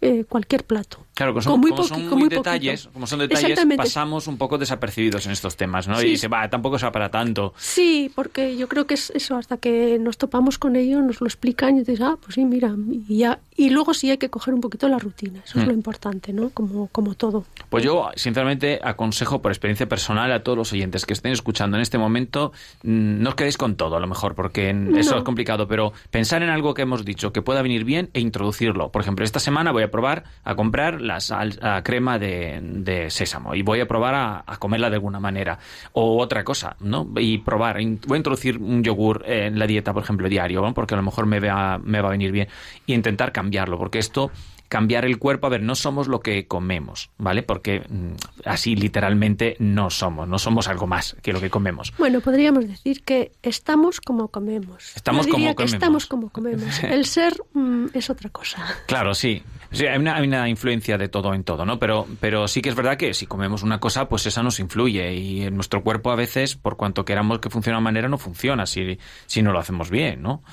eh, cualquier plato. Claro, como son, Con muy como son muy muy detalles, como son detalles, pasamos un poco desapercibidos en estos temas, ¿no? Sí. Y dice, va, tampoco sea para tanto. Sí, porque yo creo que es eso, hasta que nos topamos con ello, nos lo explican y dices, ah, pues sí, mira, y ya. Y luego sí hay que coger un poquito la rutina, eso es Mm. lo importante, ¿no? Como, como todo. Pues yo, sinceramente, aconsejo por experiencia personal a todos los oyentes que estén escuchando en este momento, mm, no os quedéis con todo, a lo mejor, porque eso No. es complicado, pero pensar en algo que hemos dicho que pueda venir bien e introducirlo. Por ejemplo, esta semana voy a probar a comprar la, sal- la crema de, de sésamo y voy a probar a, a comerla de alguna manera. O otra cosa, ¿no? Y probar. In- Voy a introducir un yogur en la dieta, por ejemplo, diario, ¿no? porque a lo mejor me va, me va a venir bien. Y intentar cambiarlo, porque esto cambiar el cuerpo, a ver, no somos lo que comemos, ¿vale? Porque mm, así literalmente no somos, no somos algo más que lo que comemos. Bueno, podríamos decir que estamos como comemos. Estamos Yo diría como que comemos. estamos como comemos. El ser mm, es otra cosa. Claro, sí. Sí, hay, una, hay una influencia de todo en todo, ¿no? Pero, pero sí que es verdad que si comemos una cosa, pues esa nos influye. Y en nuestro cuerpo a veces, por cuanto queramos que funcione de una manera, no funciona si, si no lo hacemos bien, ¿no?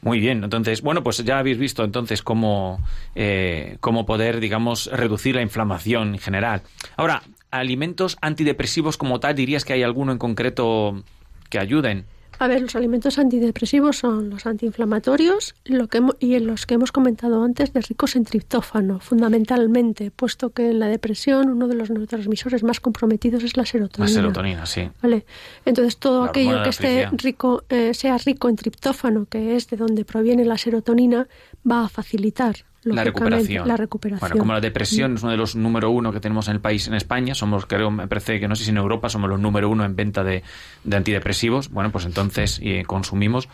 Muy bien, entonces, bueno, pues ya habéis visto entonces cómo, eh, cómo poder, digamos, reducir la inflamación en general. Ahora, alimentos antidepresivos como tal, ¿dirías que hay alguno en concreto que ayuden? A ver, los alimentos antidepresivos son los antiinflamatorios lo que hemo- y en los que hemos comentado antes de ricos en triptófano, fundamentalmente, puesto que en la depresión uno de los neurotransmisores más comprometidos es la serotonina. La serotonina, sí. Vale. Entonces todo La aquello que esté rico, eh, sea rico en triptófano, que es de donde proviene la serotonina, va a facilitar La recuperación. La recuperación. Bueno, como la depresión es uno de los número uno que tenemos en el país, en España, somos, creo, me parece que no sé si en Europa somos los número uno en venta de, de antidepresivos. Bueno, pues entonces y consumimos,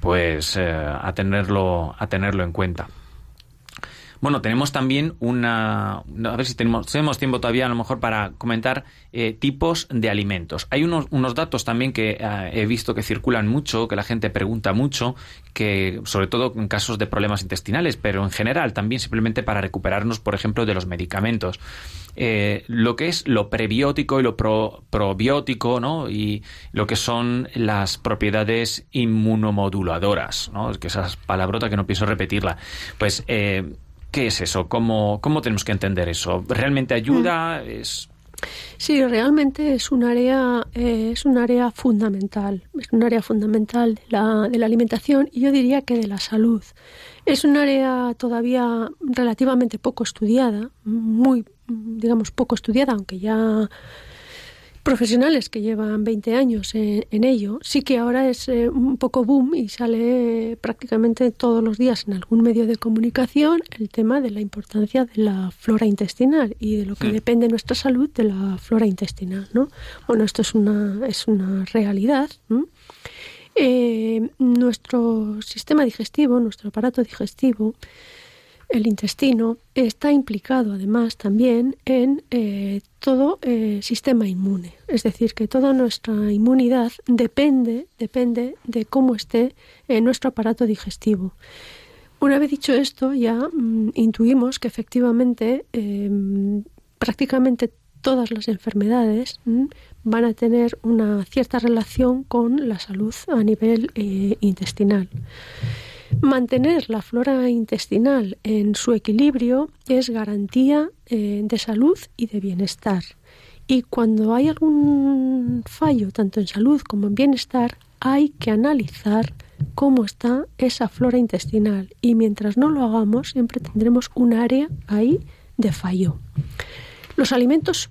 pues eh, a tenerlo, a tenerlo en cuenta. Bueno, tenemos también una... A ver si tenemos, tenemos tiempo todavía a lo mejor para comentar eh, tipos de alimentos. Hay unos, unos datos también que eh, he visto que circulan mucho, que la gente pregunta mucho, que sobre todo en casos de problemas intestinales, pero en general también simplemente para recuperarnos, por ejemplo, de los medicamentos. Eh, lo que es lo prebiótico y lo pro- probiótico, ¿no? Y lo que son las propiedades inmunomoduladoras, ¿no? Es que esa palabrota que no pienso repetirla. Pues... Eh, ¿Qué es eso? ¿Cómo, ¿Cómo tenemos que entender eso? ¿Realmente ayuda? ¿Es Sí, realmente es un área, eh, es un área fundamental, es un área fundamental de la, de la alimentación y yo diría que de la salud. Es un área todavía relativamente poco estudiada, muy, digamos, poco estudiada, aunque ya profesionales que llevan 20 años en, en ello, sí que ahora es eh, un poco boom y sale prácticamente todos los días en algún medio de comunicación el tema de la importancia de la flora intestinal y de lo que depende nuestra salud de la flora intestinal, ¿no? Bueno, esto es una, es una realidad. ¿no? Eh, nuestro sistema digestivo, nuestro aparato digestivo, el intestino está implicado además también en eh, todo el sistema inmune. Es decir, que toda nuestra inmunidad depende, depende de cómo esté eh, nuestro aparato digestivo. Una vez dicho esto, ya mm, intuimos que efectivamente eh, prácticamente todas las enfermedades mm, van a tener una cierta relación con la salud a nivel eh, intestinal. Mantener la flora intestinal en su equilibrio es garantía eh, de salud y de bienestar. Y cuando hay algún fallo, tanto en salud como en bienestar, hay que analizar cómo está esa flora intestinal. Y mientras no lo hagamos, siempre tendremos un área ahí de fallo. Los alimentos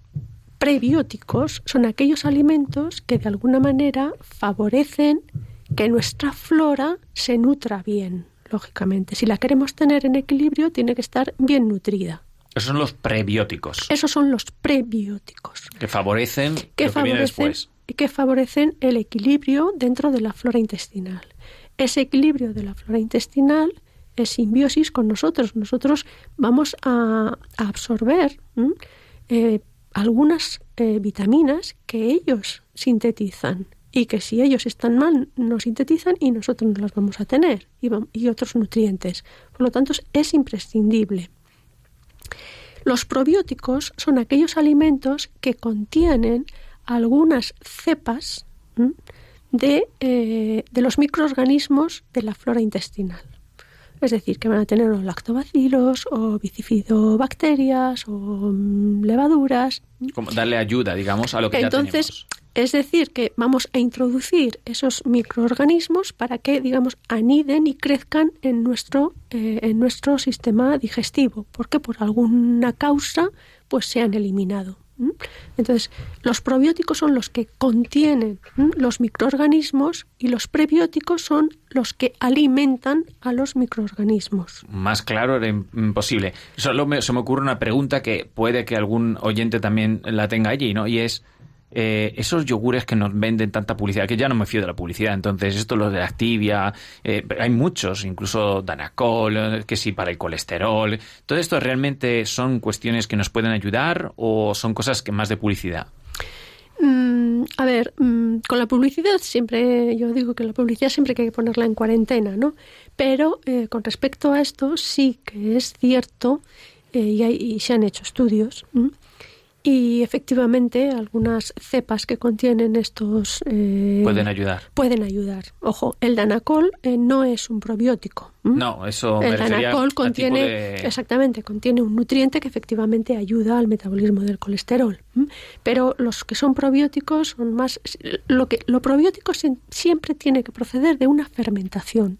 prebióticos son aquellos alimentos que de alguna manera favorecen que nuestra flora se nutra bien, lógicamente. Si la queremos tener en equilibrio, tiene que estar bien nutrida. Esos son los prebióticos Esos son los prebióticos, que favorecen que lo que viene favorecen, después. que favorecen el equilibrio dentro de la flora intestinal. Ese equilibrio de la flora intestinal es simbiosis con nosotros. Nosotros vamos a, a absorber eh, algunas eh, vitaminas que ellos sintetizan y que si ellos están mal nos sintetizan y nosotros no las vamos a tener y, y otros nutrientes. Por lo tanto, es imprescindible. Los probióticos son aquellos alimentos que contienen algunas cepas de, eh, de, los microorganismos de la flora intestinal. Es decir, que van a tener los lactobacilos o bicifidobacterias o mm, levaduras. Como darle ayuda, digamos, a lo que Entonces, ya tenemos. Es decir, que vamos a introducir esos microorganismos para que, digamos, aniden y crezcan en nuestro, eh, en nuestro sistema digestivo, porque por alguna causa pues se han eliminado. Entonces, los probióticos son los que contienen los microorganismos y los prebióticos son los que alimentan a los microorganismos. Más claro era imposible. Solo me, se me ocurre una pregunta que puede que algún oyente también la tenga allí, ¿no? Y es, eh, esos yogures que nos venden tanta publicidad, que ya no me fío de la publicidad, entonces esto lo de Activia, eh, hay muchos, incluso Danacol, eh, que sí para el colesterol, todo esto realmente son cuestiones que nos pueden ayudar o son cosas que más de publicidad. Mm, a ver, mm, con la publicidad siempre, yo digo que la publicidad siempre hay que ponerla en cuarentena, ¿no? Pero eh, con respecto a esto sí que es cierto eh, y, hay, y, se han hecho estudios y efectivamente algunas cepas que contienen estos eh, pueden ayudar. Pueden ayudar. Ojo, el danacol eh, no es un probiótico. ¿m? No, eso el me danacol contiene de... exactamente contiene un nutriente que efectivamente ayuda al metabolismo del colesterol. ¿m? Pero los que son probióticos son más lo que lo probiótico siempre tiene que proceder de una fermentación.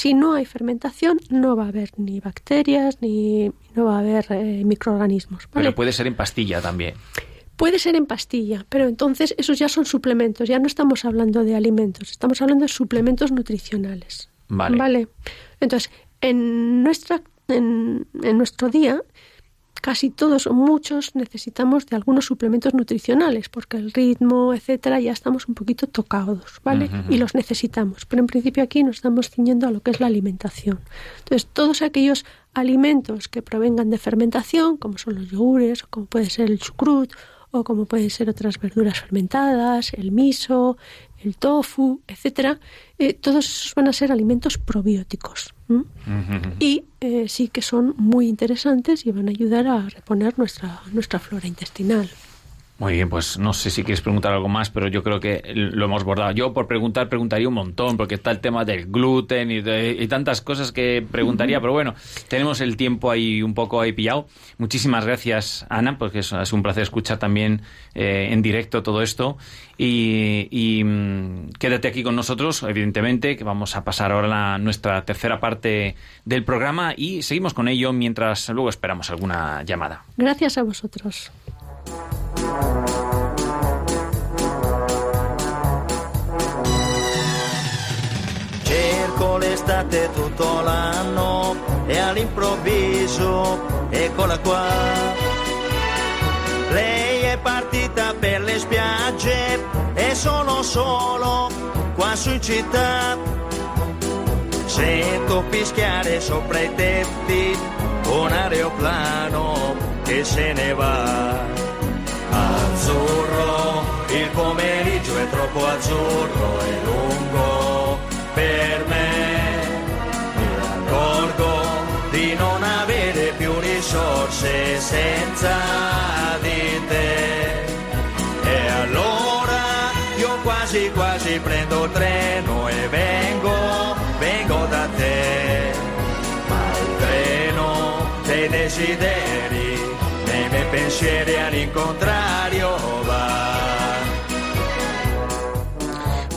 Si no hay fermentación, no va a haber ni bacterias ni no va a haber eh, microorganismos. ¿vale? Pero puede ser en pastilla también. Puede ser en pastilla, pero entonces esos ya son suplementos, ya no estamos hablando de alimentos, estamos hablando de suplementos nutricionales. Vale. ¿Vale? Entonces, en, nuestra, en, en nuestro día casi todos o muchos necesitamos de algunos suplementos nutricionales porque el ritmo, etcétera, ya estamos un poquito tocados, ¿vale? Uh -huh. Y los necesitamos. Pero en principio aquí nos estamos ciñendo a lo que es la alimentación. Entonces, todos aquellos alimentos que provengan de fermentación, como son los yogures, o como puede ser el chucrut, o como pueden ser otras verduras fermentadas, el miso, el tofu, etcétera, eh, todos esos van a ser alimentos probióticos. ¿Mm? Y eh, sí que son muy interesantes y van a ayudar a reponer nuestra, nuestra flora intestinal. Muy bien, pues no sé si quieres preguntar algo más, pero yo creo que lo hemos bordado. Yo por preguntar preguntaría un montón, porque está el tema del gluten y, de, y tantas cosas que preguntaría, uh -huh. pero bueno, tenemos el tiempo ahí un poco ahí pillado. Muchísimas gracias, Ana, porque es, es un placer escuchar también eh, en directo todo esto. Y, y mmm, quédate aquí con nosotros, evidentemente, que vamos a pasar ahora a nuestra tercera parte del programa y seguimos con ello mientras luego esperamos alguna llamada. Gracias a vosotros. Cerco l'estate tutto l'anno e all'improvviso eccola qua. Lei è partita per le spiagge e sono solo qua su in città. Sento fischiare sopra i tetti un aeroplano che se ne va azzurro, il pomeriggio è troppo azzurro e lungo per me. Mi accorgo di non avere più risorse senza di te. E allora io quasi quasi prendo il treno e vengo, vengo da te. Ma il treno dei desideri pensieri all'incontrario va.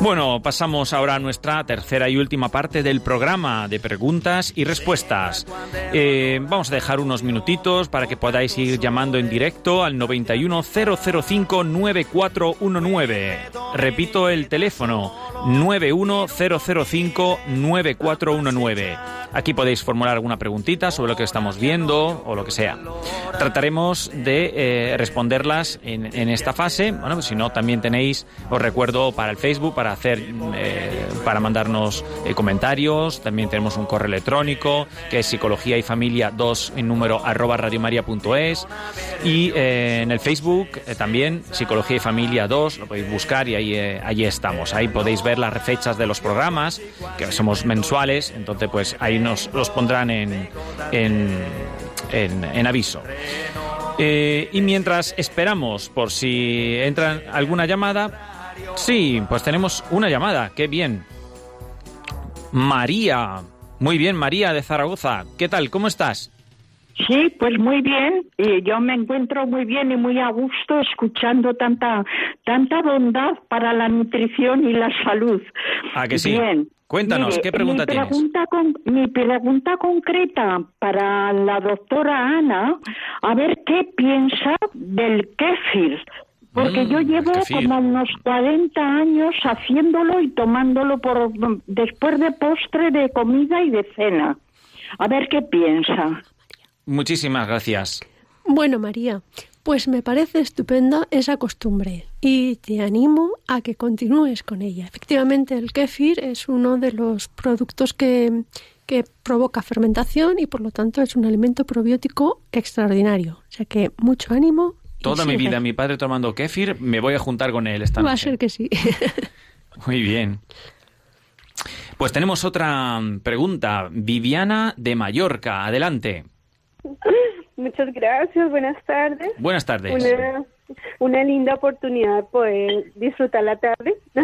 Bueno, pasamos ahora a nuestra tercera y última parte del programa de preguntas y respuestas. Eh, vamos a dejar unos minutitos para que podáis ir llamando en directo al 91 005 9419. Repito el teléfono 91005-9419. Aquí podéis formular alguna preguntita sobre lo que estamos viendo o lo que sea. Trataremos de eh, responderlas en, en, esta fase. Bueno, pues si no, también tenéis, os recuerdo, para el Facebook, para hacer, eh, para mandarnos eh, comentarios. También tenemos un correo electrónico que es psicología y familia 2 en número arroba radiomaria.es. Y en el Facebook también psicología y familia 2, lo podéis buscar y ahí, ahí estamos. Ahí podéis ver las fechas de los programas, que somos mensuales, entonces pues ahí nos los pondrán en, en, en, aviso. Eh, y mientras esperamos por si entra alguna llamada, sí, pues tenemos una llamada, qué bien. María, muy bien, María de Zaragoza, ¿qué tal? ¿Cómo estás? Sí, pues muy bien. Y yo me encuentro muy bien y muy a gusto escuchando tanta tanta bondad para la nutrición y la salud. ¿A que sí? Bien. Cuéntanos, ¿qué pregunta, mi pregunta Con, mi pregunta concreta para la doctora Ana, a ver qué piensa del kéfir. Porque yo mm, llevo como unos 40 años haciéndolo y tomándolo por después de postre, de comida y de cena. A ver qué piensa. Muchísimas gracias. Bueno, María, pues me parece estupenda esa costumbre y te animo a que continúes con ella. Efectivamente, el kéfir es uno de los productos que, que provoca fermentación y por lo tanto es un alimento probiótico extraordinario. O sea que mucho ánimo. Toda mi vida mi padre tomando kéfir, me voy a juntar con él esta Va a ser que sí. Muy bien. Pues tenemos otra pregunta. Viviana de Mallorca, adelante. Muchas gracias, buenas tardes. Buenas tardes. Una, linda oportunidad poder disfrutar la tarde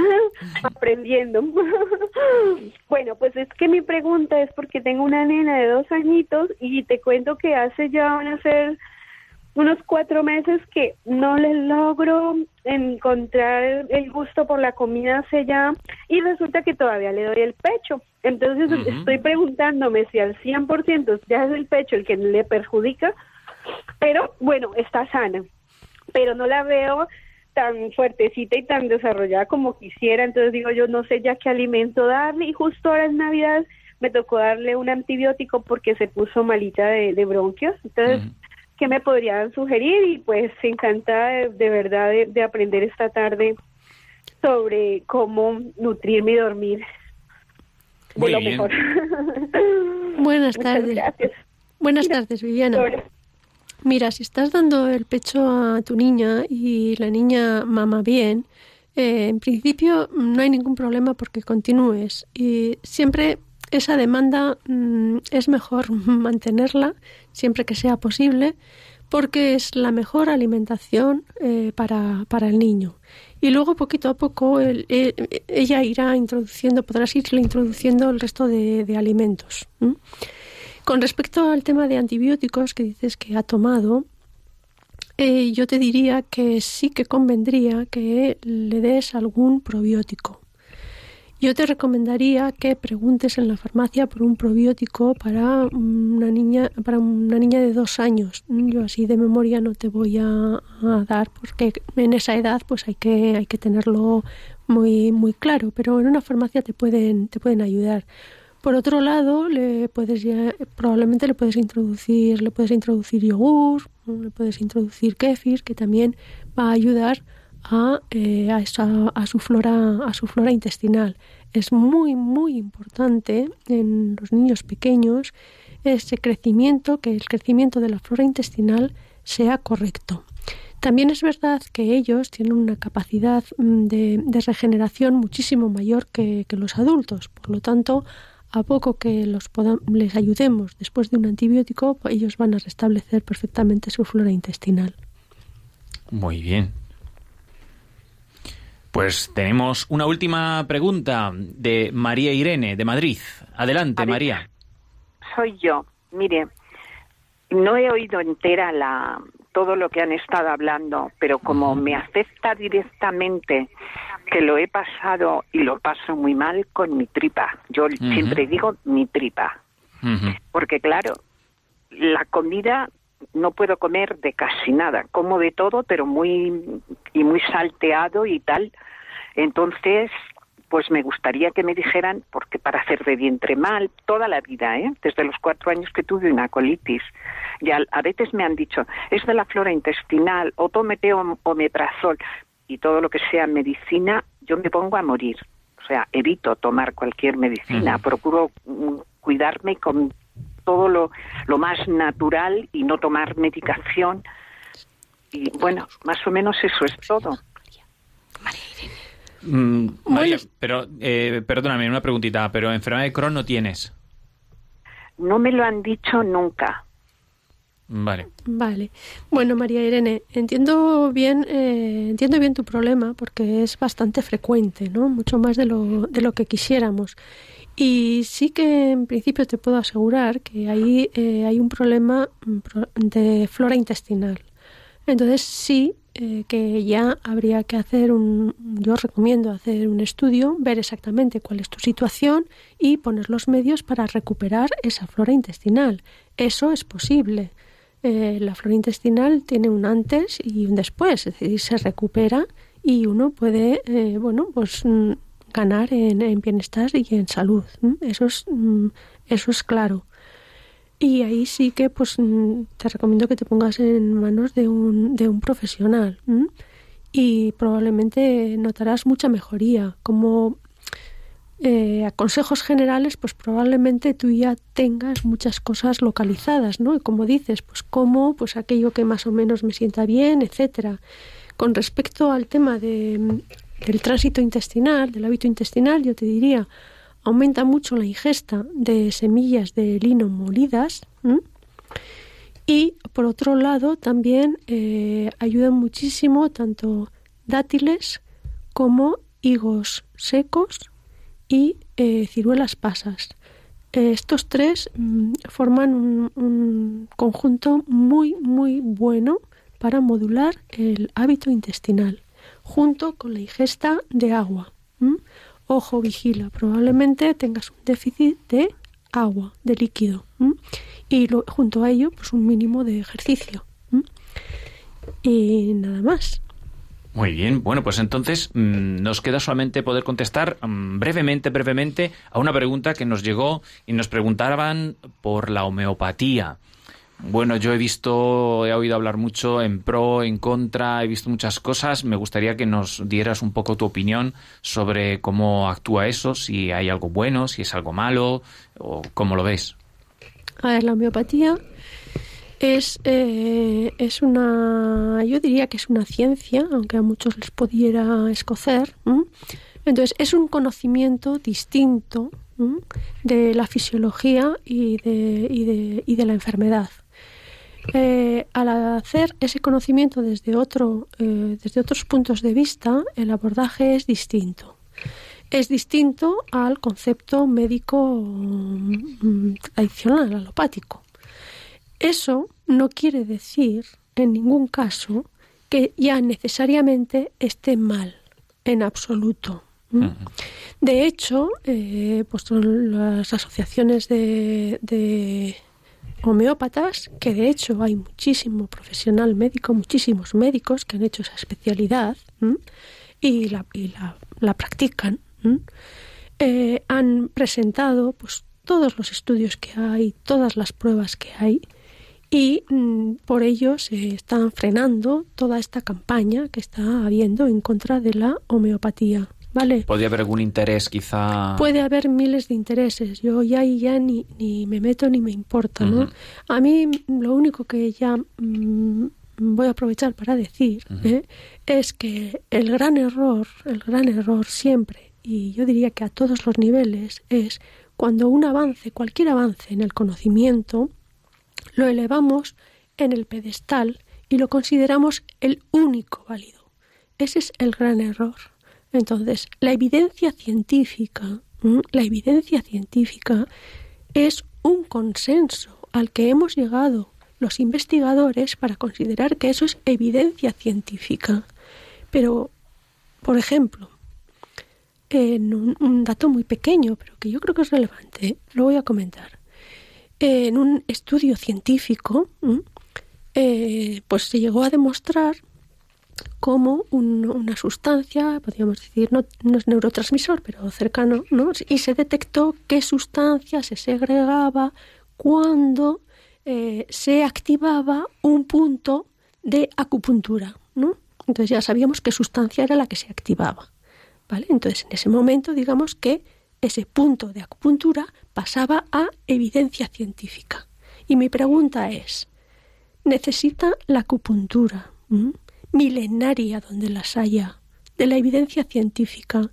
aprendiendo. bueno, pues es que mi pregunta es porque tengo una nena de dos añitos y te cuento que hace ya van a ser unos cuatro meses que no le logro encontrar el gusto por la comida hace ya y resulta que todavía le doy el pecho. Entonces estoy preguntándome si al 100% ya es el pecho el que le perjudica, pero bueno, está sana, pero no la veo tan fuertecita y tan desarrollada como quisiera, entonces digo yo no sé ya qué alimento darle. Y justo ahora en Navidad me tocó darle un antibiótico porque se puso malita de, bronquios, entonces ¿qué me podrían sugerir? Y pues encantada de, de verdad de, aprender esta tarde sobre cómo nutrirme y dormir de lo mejor. Buenas tardes. Buenas tardes, Viviana. Mira, si estás dando el pecho a tu niña y la niña mama bien, eh, en principio no hay ningún problema porque continúes. Y siempre esa demanda mm, es mejor mantenerla siempre que sea posible porque es la mejor alimentación eh, para, para, el niño. Y luego poquito a poco ella irá introduciendo, podrás irle introduciendo el resto de, alimentos. Con respecto al tema de antibióticos que dices que ha tomado, eh, yo te diría que sí que convendría que le des algún probiótico. Yo te recomendaría que preguntes en la farmacia por un probiótico para una niña, para una niña de dos años. Yo así de memoria no te voy a, dar porque en esa edad pues hay que, hay que tenerlo muy, muy claro, pero en una farmacia te pueden, te pueden ayudar. Por otro lado, le puedes ya, probablemente le puedes introducir, le puedes introducir yogur, le puedes introducir kéfir, que también va a ayudar a, eh, a, su flora, a su flora intestinal. Es muy, muy importante en los niños pequeños ese crecimiento, que el crecimiento de la flora intestinal sea correcto. También es verdad que ellos tienen una capacidad mm, de, regeneración muchísimo mayor que, los adultos. Por lo tanto, a poco que los les ayudemos después de un antibiótico, ellos van a restablecer perfectamente su flora intestinal. Muy bien. Pues tenemos una última pregunta de María Irene, de Madrid. Adelante, María. Soy yo. Mire, no he oído entera la, todo lo que han estado hablando, pero como me afecta directamente que lo he pasado y lo paso muy mal con mi tripa. Yo siempre digo mi tripa. Porque claro, la comida no puedo comer de casi nada, como de todo, pero muy y muy salteado y tal. Entonces, pues me gustaría que me dijeran, porque para hacer de vientre mal, toda la vida, ¿eh? desde los cuatro años que tuve una colitis, y a, veces me han dicho, es de la flora intestinal, o tómete omeprazol, y todo lo que sea medicina, yo me pongo a morir. O sea, evito tomar cualquier medicina, procuro mm, cuidarme con todo lo, lo más natural y no tomar medicación. Y bueno, más o menos eso es todo. Mm, María, pero eh, perdóname, una preguntita, pero enfermedad de Crohn no tienes. No me lo han dicho nunca. Vale. Vale. Bueno, María Irene, entiendo bien, eh, entiendo bien tu problema porque es bastante frecuente, ¿no? Mucho más de lo, de lo que quisiéramos. Y sí que en principio te puedo asegurar que ahí eh, hay un problema mm, de flora intestinal. Entonces sí eh, que ya habría que hacer un, yo recomiendo hacer un estudio, ver exactamente cuál es tu situación y poner los medios para recuperar esa flora intestinal. Eso es posible. Eh, la flora intestinal tiene un antes y un después, es decir, se recupera y uno puede, eh, bueno, pues mm, ganar en, bienestar y en salud. Eso es, mm, eso es claro. Y ahí sí que pues mm, te recomiendo que te pongas en manos de un, de un profesional y probablemente notarás mucha mejoría. Como eh, a consejos generales, pues probablemente tú ya tengas muchas cosas localizadas, ¿no? Y como dices, pues cómo, pues aquello que más o menos me sienta bien, etcétera. Con respecto al tema de, del tránsito intestinal, del hábito intestinal, yo te diría, aumenta mucho la ingesta de semillas de lino molidas y por otro lado también eh, ayudan muchísimo tanto dátiles como higos secos y eh, ciruelas pasas. estos tres mm, forman un, un, conjunto muy muy bueno para modular el hábito intestinal junto con la ingesta de agua ojo, vigila, probablemente tengas un déficit de agua, de líquido, y junto a ello, pues un mínimo de ejercicio. Y nada más. Muy bien, bueno, pues entonces mm, nos queda solamente poder contestar mm, brevemente, brevemente a una pregunta que nos llegó y nos preguntaban por la homeopatía. Bueno, yo he visto, he oído hablar mucho en pro, en contra, he visto muchas cosas. Me gustaría que nos dieras un poco tu opinión sobre cómo actúa eso, si hay algo bueno, si es algo malo, o cómo lo ves. A ver, la homeopatía es, eh, es una, yo diría que es una ciencia, aunque a muchos les pudiera escocer. Entonces, es un conocimiento distinto de la fisiología y de, y de, y de la enfermedad. Eh, al hacer ese conocimiento desde, otro, eh, desde otros puntos de vista, el abordaje es distinto. Es distinto al concepto médico mm, tradicional, alopático. Eso no quiere decir, en ningún caso, que ya necesariamente esté mal, en absoluto. De hecho, eh, pues las asociaciones de homeópatas, que de hecho hay muchísimo profesional médico, muchísimos médicos que han hecho esa especialidad y, la, la, practican, eh, han presentado pues todos los estudios que hay, todas las pruebas que hay y mm, por ello se están frenando toda esta campaña que está habiendo en contra de la homeopatía. ¿Vale? ¿Podría haber algún interés quizá? Puede haber miles de intereses. Yo ya y ya ni, ni me meto ni me importa, ¿no? A mí lo único que ya mm, voy a aprovechar para decir ¿eh? es que el gran error, el gran error siempre, y yo diría que a todos los niveles, es cuando un avance, cualquier avance en el conocimiento, lo elevamos en el pedestal y lo consideramos el único válido. Ese es el gran error. Entonces, la evidencia científica, la evidencia científica es un consenso al que hemos llegado los investigadores para considerar que eso es evidencia científica. Pero, por ejemplo, en un, dato muy pequeño, pero que yo creo que es relevante, lo voy a comentar. En un estudio científico, eh, pues se llegó a demostrar como una sustancia, podríamos decir, no, no, es neurotransmisor, pero cercano, ¿no? Y se detectó qué sustancia se segregaba cuando eh, se activaba un punto de acupuntura, ¿no? Entonces ya sabíamos qué sustancia era la que se activaba, ¿vale? Entonces en ese momento digamos que ese punto de acupuntura pasaba a evidencia científica. Y mi pregunta es, ¿necesita la acupuntura milenaria donde las haya de la evidencia científica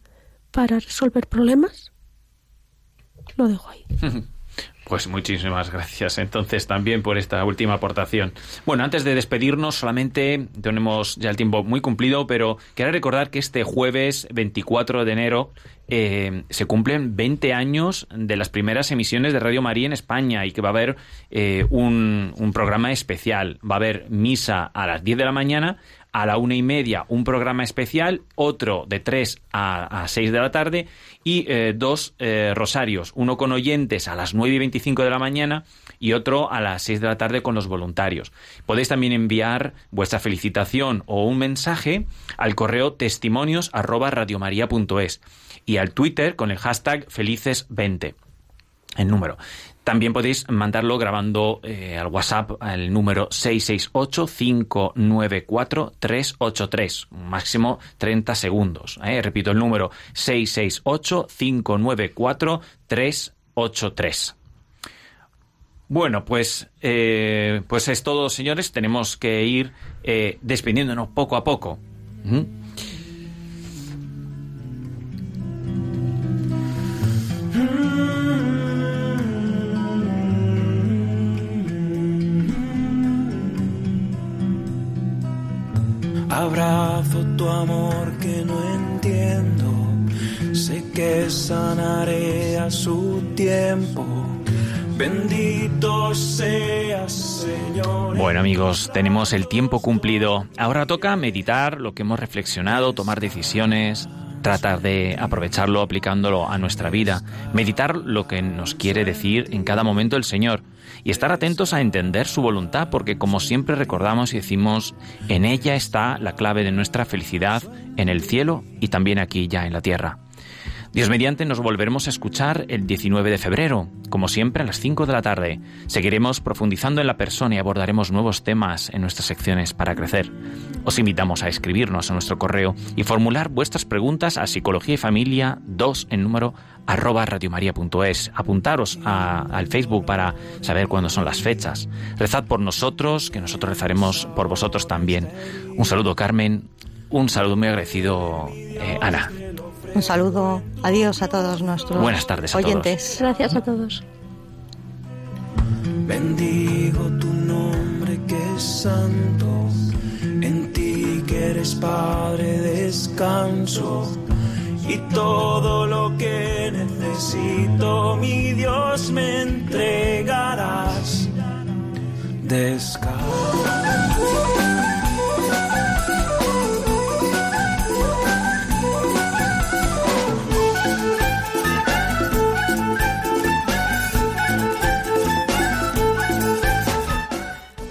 para resolver problemas? Lo dejo ahí. Pues muchísimas gracias entonces también por esta última aportación. Bueno, antes de despedirnos, solamente tenemos ya el tiempo muy cumplido, pero quiero recordar que este jueves 24 de enero eh, se cumplen 20 años de las primeras emisiones de Radio María en España y que va a haber eh, un, programa especial. Va a haber misa a las 10 de la mañana a la una y media un programa especial, otro de tres a, a seis de la tarde y eh, dos eh, rosarios, uno con oyentes a las nueve y veinticinco de la mañana y otro a las seis de la tarde con los voluntarios. Podéis también enviar vuestra felicitación o un mensaje al correo testimonios y al Twitter con el hashtag felices20 el número. También podéis mandarlo grabando eh, al WhatsApp al número 668-594-383, máximo 30 segundos. Eh. Repito el número 668-594-383. Bueno, pues, eh, pues es todo, señores. Tenemos que ir despidiéndonos poco a poco. Abrazo tu amor que no entiendo, sé que sanaré a su tiempo. Bendito seas, Señor. Bueno amigos, tenemos el tiempo cumplido. Ahora toca meditar lo que hemos reflexionado, tomar decisiones, tratar de aprovecharlo aplicándolo a nuestra vida, meditar lo que nos quiere decir en cada momento el Señor y estar atentos a entender su voluntad, porque como siempre recordamos y decimos, en ella está la clave de nuestra felicidad en el cielo y también aquí ya en la tierra. Dios mediante nos volveremos a escuchar el 19 de febrero, como siempre a las 5 de la tarde. Seguiremos profundizando en la persona y abordaremos nuevos temas en nuestras secciones para crecer. Os invitamos a escribirnos a nuestro correo y formular vuestras preguntas a psicología y familia 2 en número arroba radiomaria.es. Apuntaros al Facebook para saber cuándo son las fechas. Rezad por nosotros, que nosotros rezaremos por vosotros también. Un saludo Carmen, un saludo muy agradecido eh, Ana. Un saludo, adiós a todos nuestros Buenas tardes a oyentes. Gracias a todos. Bendigo tu nombre que es santo, en ti que eres Padre descanso y todo lo que necesito, mi Dios, me entregarás. Descanso.